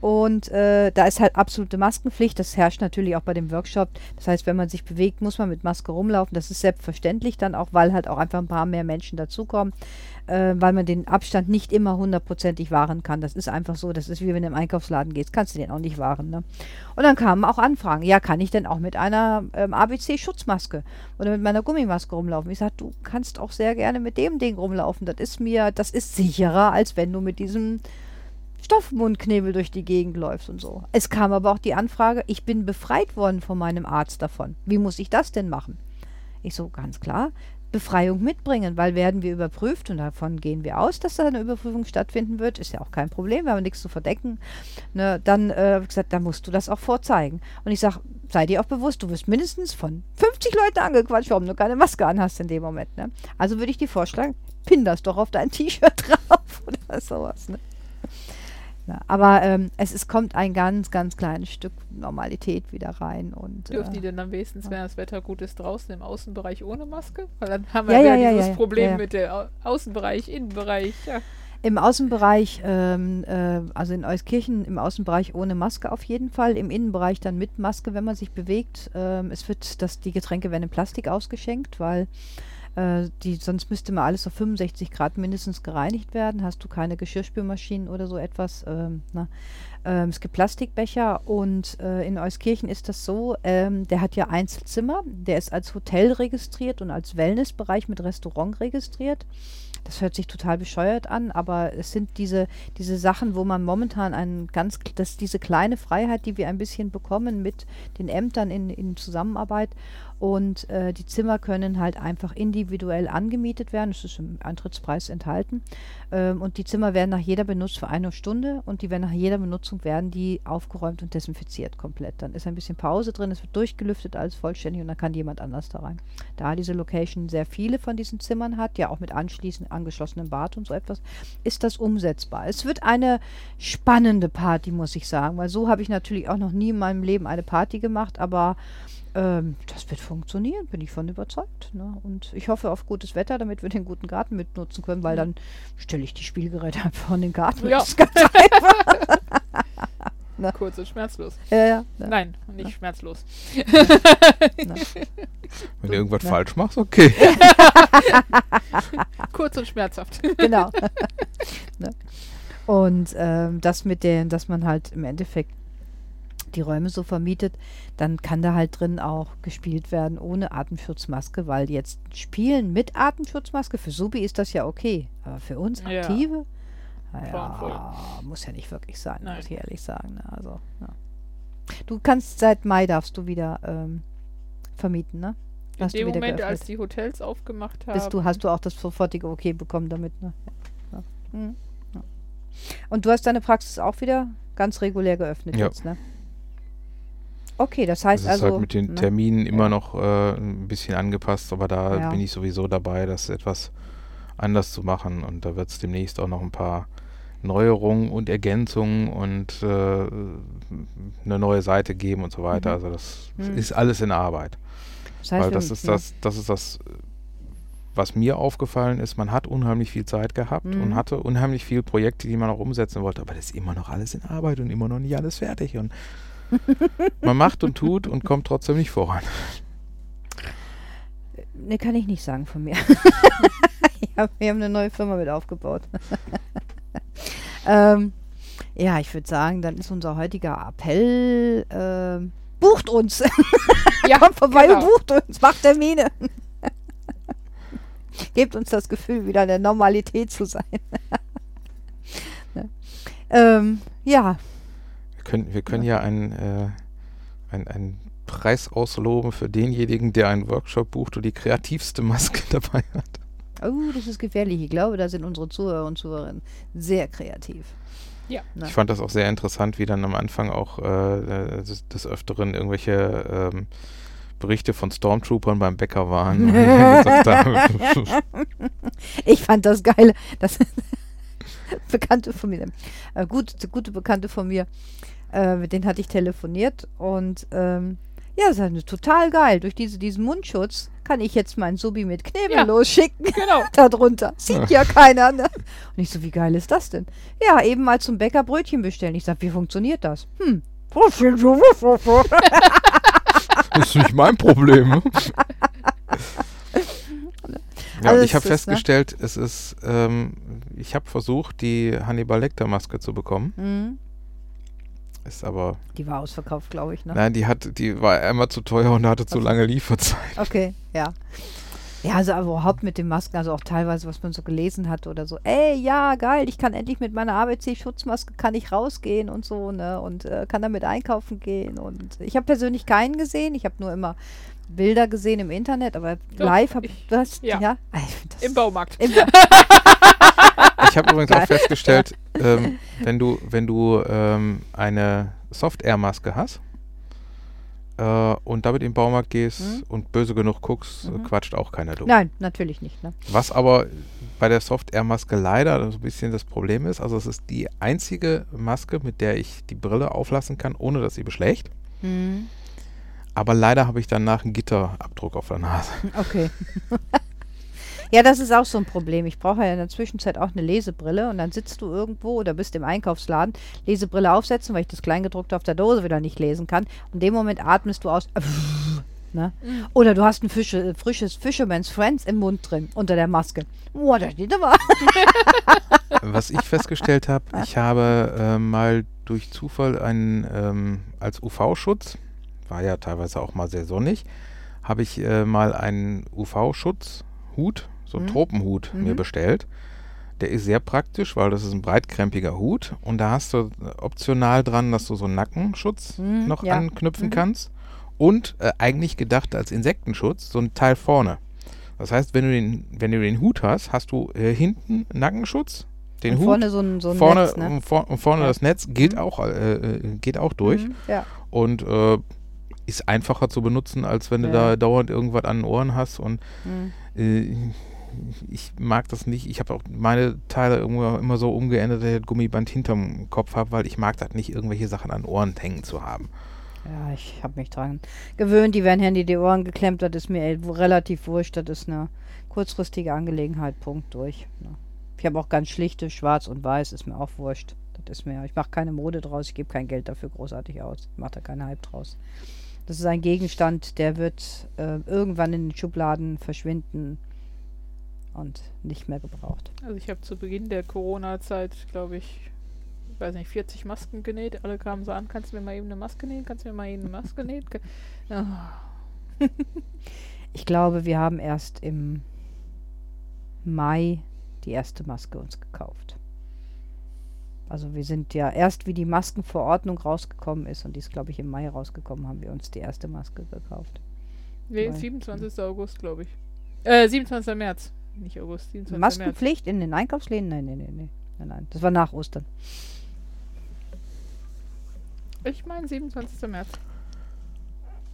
S2: Und äh, da ist halt absolute Maskenpflicht. Das herrscht natürlich auch bei dem Workshop. Das heißt, wenn man sich bewegt, muss man mit Maske rumlaufen. Das ist selbstverständlich dann auch, weil halt auch einfach ein paar mehr Menschen dazukommen, äh, weil man den Abstand nicht immer hundertprozentig wahren kann. Das ist einfach so. Das ist wie wenn du im Einkaufsladen gehst. Kannst du den auch nicht wahren. Ne? Und dann kamen auch Anfragen. Ja, kann ich denn auch mit einer ähm, ABC-Schutzmaske oder mit meiner Gummimaske rumlaufen? Ich sage, du kannst auch sehr gerne mit dem Ding rumlaufen. Das ist mir, das ist sicherer, als wenn du mit diesem Stoffmundknebel durch die Gegend läufst und so. Es kam aber auch die Anfrage, ich bin befreit worden von meinem Arzt davon. Wie muss ich das denn machen? Ich so, ganz klar, Befreiung mitbringen, weil werden wir überprüft und davon gehen wir aus, dass da eine Überprüfung stattfinden wird, ist ja auch kein Problem, wir haben nichts zu verdecken. Ne, dann äh, habe ich gesagt, da musst du das auch vorzeigen. Und ich sage, sei dir auch bewusst, du wirst mindestens von 50 Leuten angequatscht, warum du keine Maske anhast in dem Moment. Ne? Also würde ich dir vorschlagen, pin das doch auf dein T-Shirt (laughs) drauf oder sowas. Ne? Ja, aber ähm, es, es kommt ein ganz, ganz kleines Stück Normalität wieder rein. Und,
S3: Dürfen
S2: äh,
S3: die denn dann wenigstens,
S2: ja.
S3: wenn das Wetter gut ist, draußen im Außenbereich ohne Maske? Weil dann haben wir
S2: ja,
S3: ja, dieses. Problem mit dem Au Außenbereich, Innenbereich.
S2: Im Außenbereich, ähm, äh, also in Euskirchen, im Außenbereich ohne Maske auf jeden Fall. Im Innenbereich dann mit Maske, wenn man sich bewegt. Ähm, es wird, dass die Getränke werden in Plastik ausgeschenkt, weil äh, die, sonst müsste mal alles auf 65 Grad mindestens gereinigt werden. Hast du keine Geschirrspülmaschinen oder so etwas. Ähm, na. Ähm, es gibt Plastikbecher und äh, in Euskirchen ist das so, ähm, der hat ja Einzelzimmer, der ist als Hotel registriert und als Wellnessbereich mit Restaurant registriert. Das hört sich total bescheuert an, aber es sind diese, diese Sachen, wo man momentan einen ganz, das diese kleine Freiheit, die wir ein bisschen bekommen mit den Ämtern in, in Zusammenarbeit. Und äh, die Zimmer können halt einfach individuell angemietet werden. Das ist im Eintrittspreis enthalten. Ähm, und die Zimmer werden nach jeder benutzt für eine Stunde und die werden nach jeder Benutzung werden die aufgeräumt und desinfiziert komplett. Dann ist ein bisschen Pause drin, es wird durchgelüftet, alles vollständig und dann kann jemand anders da rein. Da diese Location sehr viele von diesen Zimmern hat, ja auch mit anschließend angeschlossenem Bad und so etwas, ist das umsetzbar. Es wird eine spannende Party, muss ich sagen, weil so habe ich natürlich auch noch nie in meinem Leben eine Party gemacht, aber ähm, das wird funktionieren, bin ich von überzeugt. Ne? Und ich hoffe auf gutes Wetter, damit wir den guten Garten mitnutzen können, weil dann stelle ich die Spielgeräte (laughs) einfach in den Garten.
S3: Ja.
S2: Das ist ganz einfach. (laughs)
S3: Kurz und schmerzlos.
S2: Ja, ja, ja.
S3: Nein, nicht schmerzlos. (laughs)
S1: Wenn du irgendwas falsch machst, okay.
S3: Kurz und schmerzhaft.
S2: genau. ne? Und ähm, das mit den, dass man halt im Endeffekt die Räume so vermietet, dann kann da halt drin auch gespielt werden ohne Atemschutzmaske, weil jetzt Spielen mit Atemschutzmaske, für Subi ist das ja okay, aber für uns. Aktive, ja, muss ja nicht wirklich sein,
S3: Nein.
S2: muss ich ehrlich sagen. Ne? Also, ja. Du kannst seit Mai darfst du wieder ähm, vermieten, ne?
S3: In
S2: Hast du
S3: dem
S2: wieder
S3: Moment,
S2: geöffnet.
S3: als die Hotels aufgemacht haben.
S2: Bist du, hast du auch das sofortige Okay bekommen damit, ne? Ja. Mhm. Ja. Und du hast deine Praxis auch wieder ganz regulär geöffnet
S1: Ja.
S2: jetzt, ne? Okay, das
S1: Das
S2: heißt
S1: ist
S2: also.
S1: halt mit den
S2: ne?
S1: Terminen immer
S2: Ja.
S1: noch äh, ein bisschen angepasst, aber da
S2: Ja.
S1: bin ich sowieso dabei, das etwas anders zu machen und da wird es demnächst auch noch ein paar Neuerungen und Ergänzungen und äh, eine neue Seite geben und so weiter.
S2: Mhm.
S1: Also das
S2: Mhm.
S1: ist alles in Arbeit.
S2: Das heißt,
S1: Weil das ist das, das ist das, was mir aufgefallen ist, man hat unheimlich viel Zeit gehabt
S2: Mhm.
S1: und hatte unheimlich viele Projekte, die man auch umsetzen wollte, aber das ist immer noch alles in Arbeit und immer noch nicht alles fertig. Und man macht und tut und kommt trotzdem nicht voran.
S2: Ne, kann ich nicht sagen von mir. (laughs) hab, wir haben eine neue Firma mit aufgebaut. (laughs) ähm, ja, ich würde sagen, dann ist unser heutiger Appell, ähm, bucht uns.
S3: ja, (laughs)
S2: Kommt vorbei
S3: genau.
S2: und bucht uns, macht Termine. Gebt uns das Gefühl, wieder in der Normalität zu sein. ne? ähm, ja,
S1: können, wir können ja einen, äh, ein, einen Preis ausloben für denjenigen, der einen Workshop bucht und die kreativste Maske (laughs) dabei hat.
S2: oh, das ist gefährlich. Ich glaube, da sind unsere Zuhörer und Zuhörerinnen sehr kreativ.
S3: Ja.
S1: Ich fand das auch sehr interessant, wie dann am Anfang auch äh, des, des Öfteren irgendwelche ähm, Berichte von Stormtroopern beim Bäcker waren. (laughs) und die dann gesagt haben, (laughs)
S2: Ich fand das geil. Das Bekannte von mir, äh, gut, gute Bekannte von mir, äh, mit denen hatte ich telefoniert und ähm, ja, das ist total geil. Durch diese, diesen Mundschutz kann ich jetzt meinen Subi mit Knebel
S3: Ja.
S2: losschicken.
S3: Genau. (laughs)
S2: Darunter. Sieht ja keiner. Ne? Und ich so, wie geil ist das denn? Ja, eben mal zum Bäcker Brötchen bestellen. Ich sag, wie funktioniert das? Hm.
S1: das ist nicht mein Problem. ne? (laughs) Ja,
S2: Also
S1: ich habe
S2: ne?
S1: festgestellt, es ist, ähm, ich habe versucht, die Hannibal Lecter Maske zu bekommen.
S2: Hm.
S1: Ist aber,
S2: Die war ausverkauft, glaube ich. Ne?
S1: nein, die hat, die war einmal zu teuer und hatte zu
S2: Also-
S1: lange Lieferzeit.
S2: Okay, ja. Ja, also überhaupt mit den Masken, also auch teilweise, was man so gelesen hat oder so, ey, ja, geil, ich kann endlich mit meiner ABC-Schutzmaske, kann ich rausgehen und so, ne, und äh, kann damit einkaufen gehen und ich habe persönlich keinen gesehen, ich habe nur immer Bilder gesehen im Internet, aber
S3: Doch,
S2: live habe
S3: ich-
S2: das.
S3: ja.
S2: Ja, Ah, ich das
S3: Im Baumarkt.
S2: Im (laughs) (laughs)
S1: Ich habe übrigens auch festgestellt, ähm, wenn du, wenn du ähm, eine Soft-Air-Maske hast äh, und damit im Baumarkt gehst
S2: Mhm.
S1: und böse genug guckst,
S2: Mhm.
S1: quatscht auch keiner dumm.
S2: Nein, natürlich nicht. Ne?
S1: Was aber bei der Soft-Air-Maske leider so ein bisschen das Problem ist, also es ist die einzige Maske, mit der ich die Brille auflassen kann, ohne dass sie beschlägt.
S2: Mhm.
S1: Aber leider habe ich danach einen Gitterabdruck auf der Nase. (laughs)
S2: Okay. (laughs) ja, das ist auch so ein Problem. Ich brauche ja in der Zwischenzeit auch eine Lesebrille und dann sitzt du irgendwo oder bist im Einkaufsladen, Lesebrille aufsetzen, weil ich das Kleingedruckte auf der Dose wieder nicht lesen kann. Und in dem Moment atmest du aus. (laughs) Ne?
S3: Mhm.
S2: Oder du hast ein Fische, frisches Fisherman's Friends im Mund drin, unter der Maske. Boah, da steht aber. (laughs)
S1: Was ich festgestellt habe, ich habe äh, mal durch Zufall einen ähm, als UV-Schutz, war ja teilweise auch mal sehr sonnig, habe ich äh, mal einen UV-Schutzhut, so einen
S2: Mhm.
S1: Tropenhut mir
S2: Mhm.
S1: bestellt. Der ist sehr praktisch, weil das ist ein breitkrempiger Hut und da hast du äh, optional dran, dass du so einen Nackenschutz
S2: Mhm,
S1: noch
S2: ja.
S1: anknüpfen
S2: Mhm.
S1: kannst und äh, eigentlich gedacht als Insektenschutz so ein Teil vorne. Das heißt, wenn du den, wenn du den Hut hast, hast du äh, hinten Nackenschutz, den
S2: Und
S1: Hut,
S2: vorne so ein, so ein
S1: vorne,
S2: Netz, ne?
S1: vor, vorne
S2: Ja.
S1: das Netz gilt
S2: Mhm.
S1: auch, äh, äh, geht auch durch
S2: Mhm, Ja.
S1: und äh, ist einfacher zu benutzen, als wenn du da dauernd irgendwas an den Ohren hast und
S2: Mhm.
S1: Ich mag das nicht. Ich habe auch meine Teile irgendwo immer so umgeändert, dass ich das Gummiband hinterm Kopf habe, weil ich mag das nicht, irgendwelche Sachen an Ohren hängen zu haben.
S2: Ja, ich habe mich dran gewöhnt. Die werden Handy die Ohren geklemmt. Das ist mir eh relativ wurscht. Das ist eine kurzfristige Angelegenheit. Punkt durch. Ich habe auch ganz schlichte, schwarz und weiß. Ist mir auch wurscht. Das ist mir. Ich mache keine Mode draus. Ich gebe kein Geld dafür großartig aus. Ich mache da keinen Hype draus. Das ist ein Gegenstand, der wird äh, irgendwann in den Schubladen verschwinden und nicht mehr gebraucht.
S3: Also ich habe zu Beginn der Corona-Zeit, glaube ich, weiß nicht, 40 Masken genäht. Alle kamen so an, kannst du mir mal eben eine Maske nähen? Kannst du mir mal eben eine Maske nähen? (laughs)
S2: Ich glaube, wir haben erst im Mai die erste Maske uns gekauft. Also wir sind ja erst, wie die Maskenverordnung rausgekommen ist, und die ist, glaube ich, im Mai rausgekommen, haben wir uns die erste Maske gekauft.
S3: nee,
S2: Weil-
S3: 27. August, glaube ich. Äh, 27. März. Nicht August, 27. März.
S2: Maskenpflicht in den Einkaufsläden? Nein, nein, nein, nein. Nein, nein. Das war nach Ostern.
S3: Ich meine 27. März.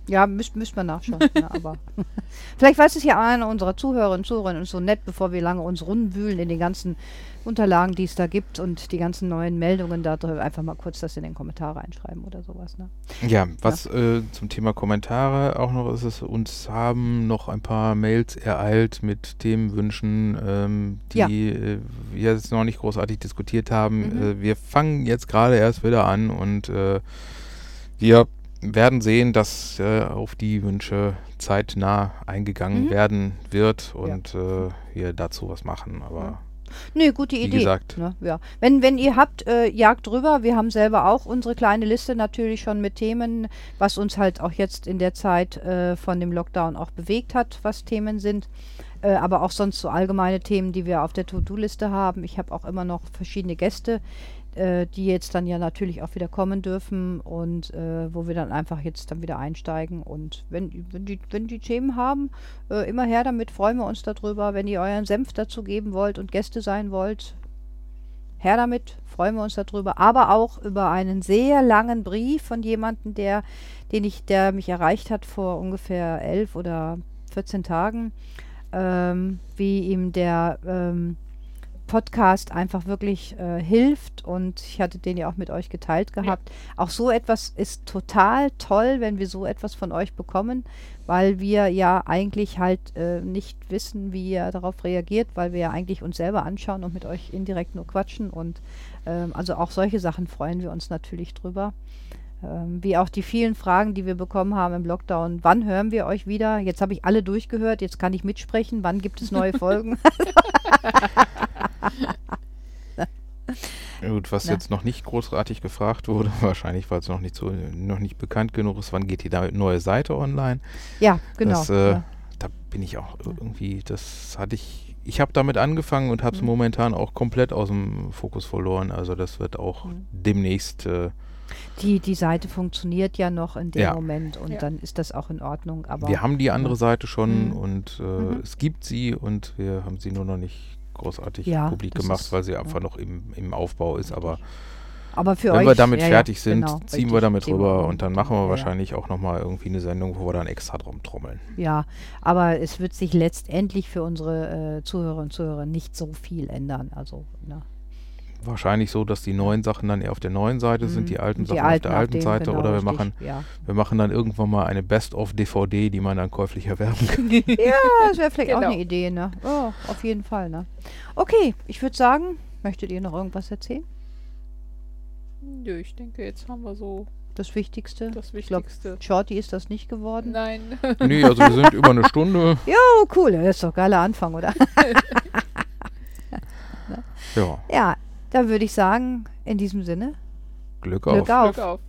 S2: Ja, müsste müsst man nachschauen. ja, aber (laughs) vielleicht weiß es ja einer unserer Zuhörerinnen und Zuhörer und so nett, bevor wir lange uns rumwühlen in den ganzen Unterlagen, die es da gibt und die ganzen neuen Meldungen da einfach mal kurz das in den Kommentare einschreiben oder sowas. Ne?
S1: Ja, was Äh, zum Thema Kommentare auch noch ist, es uns haben noch ein paar Mails ereilt mit Themenwünschen, ähm, die
S2: Ja.
S1: äh, wir jetzt noch nicht großartig diskutiert haben.
S2: Mhm.
S1: Äh, wir fangen jetzt gerade erst wieder an und äh, wir werden sehen, dass äh, auf die Wünsche zeitnah eingegangen
S2: Mhm.
S1: werden wird und äh, wir dazu was machen. Aber
S2: Nee, gute
S1: Wie
S2: Idee.
S1: gesagt.
S2: Ne? Ja. Wenn, wenn ihr habt, äh, jagt drüber. Wir haben selber auch unsere kleine Liste natürlich schon mit Themen, was uns halt auch jetzt in der Zeit äh, von dem Lockdown auch bewegt hat, was Themen sind. Äh, aber auch sonst so allgemeine Themen, die wir auf der To-Do-Liste haben. Ich habe auch immer noch verschiedene Gäste, äh, die jetzt dann ja natürlich auch wieder kommen dürfen und äh, wo wir dann einfach jetzt dann wieder einsteigen. Und wenn, wenn, die, wenn die Themen haben, äh, immer her damit, freuen wir uns darüber. Wenn ihr euren Senf dazu geben wollt und Gäste sein wollt, her damit, freuen wir uns darüber. Aber auch über einen sehr langen Brief von jemandem, der, den ich, der mich erreicht hat vor ungefähr elf oder 14 Tagen, ähm, wie ihm der ähm, Podcast einfach wirklich äh, hilft und ich hatte den ja auch mit euch geteilt gehabt. Auch so etwas ist total toll, wenn wir so etwas von euch bekommen, weil wir ja eigentlich halt äh, nicht wissen, wie ihr darauf reagiert, weil wir ja eigentlich uns selber anschauen und mit euch indirekt nur quatschen und ähm, also auch solche Sachen freuen wir uns natürlich drüber. Ähm, wie auch die vielen Fragen, die wir bekommen haben im Lockdown. Wann hören wir euch wieder? Jetzt habe ich alle durchgehört, jetzt kann ich mitsprechen. Wann gibt es neue Folgen? (laughs)
S1: Gut, was
S2: Na.
S1: jetzt noch nicht großartig gefragt wurde, (laughs) wahrscheinlich, weil es noch nicht so, noch nicht bekannt genug ist, wann geht die neue Seite online?
S2: ja, genau.
S1: Das, äh,
S2: ja.
S1: Da bin ich auch irgendwie, das hatte ich, ich habe damit angefangen und habe es
S2: Mhm.
S1: momentan auch komplett aus dem Fokus verloren. Also das wird auch
S2: Mhm.
S1: demnächst äh,
S2: Die, die Seite funktioniert ja noch in dem
S1: Ja.
S2: Moment und
S3: Ja.
S2: dann ist das auch in Ordnung. Aber
S1: wir haben die andere Seite schon
S2: Mhm.
S1: und äh,
S2: Mhm.
S1: es gibt sie und wir haben sie nur noch nicht großartig
S2: Ja,
S1: publik gemacht,
S2: ist-
S1: weil sie
S2: ja.
S1: einfach noch im, im Aufbau ist. Aber
S2: aber für
S1: wenn
S2: euch,
S1: wir damit fertig sind,
S2: genau,
S1: ziehen wir damit rüber und dann machen wir wahrscheinlich auch nochmal irgendwie eine Sendung, wo wir dann extra drum trommeln.
S2: Ja, aber es wird sich letztendlich für unsere äh, Zuhörer und Zuhörer nicht so viel ändern. Also, ne.
S1: Wahrscheinlich so, dass die neuen Sachen dann eher auf der neuen Seite sind,
S2: Mhm.
S1: die alten
S2: Und
S1: Sachen auf der
S2: auf
S1: alten
S2: dem,
S1: Seite
S2: genau,
S1: oder wir
S2: richtig,
S1: machen,
S2: Ja,
S1: wir machen dann irgendwann mal eine Best-of-DVD, die man dann käuflich erwerben kann. (laughs) (laughs)
S2: ja das wäre vielleicht auch
S3: Genau.
S2: eine Idee, ne? Oh, auf jeden Fall, ne? Okay, ich würde sagen, möchtet ihr noch irgendwas erzählen?
S3: Nö, ich denke, jetzt haben wir so
S2: Das Wichtigste?
S3: das
S2: Ich glaub,
S3: Wichtigste.
S2: Shorty ist das nicht geworden.
S3: Nein. (laughs)
S1: nee, also wir sind über eine Stunde.
S2: Oh, cool, das ist doch ein geiler Anfang, oder?
S1: Ja,
S2: ja, dann würde ich sagen, in diesem Sinne,
S1: Glück
S2: Glück
S1: auf.
S2: auf.
S3: Glück auf.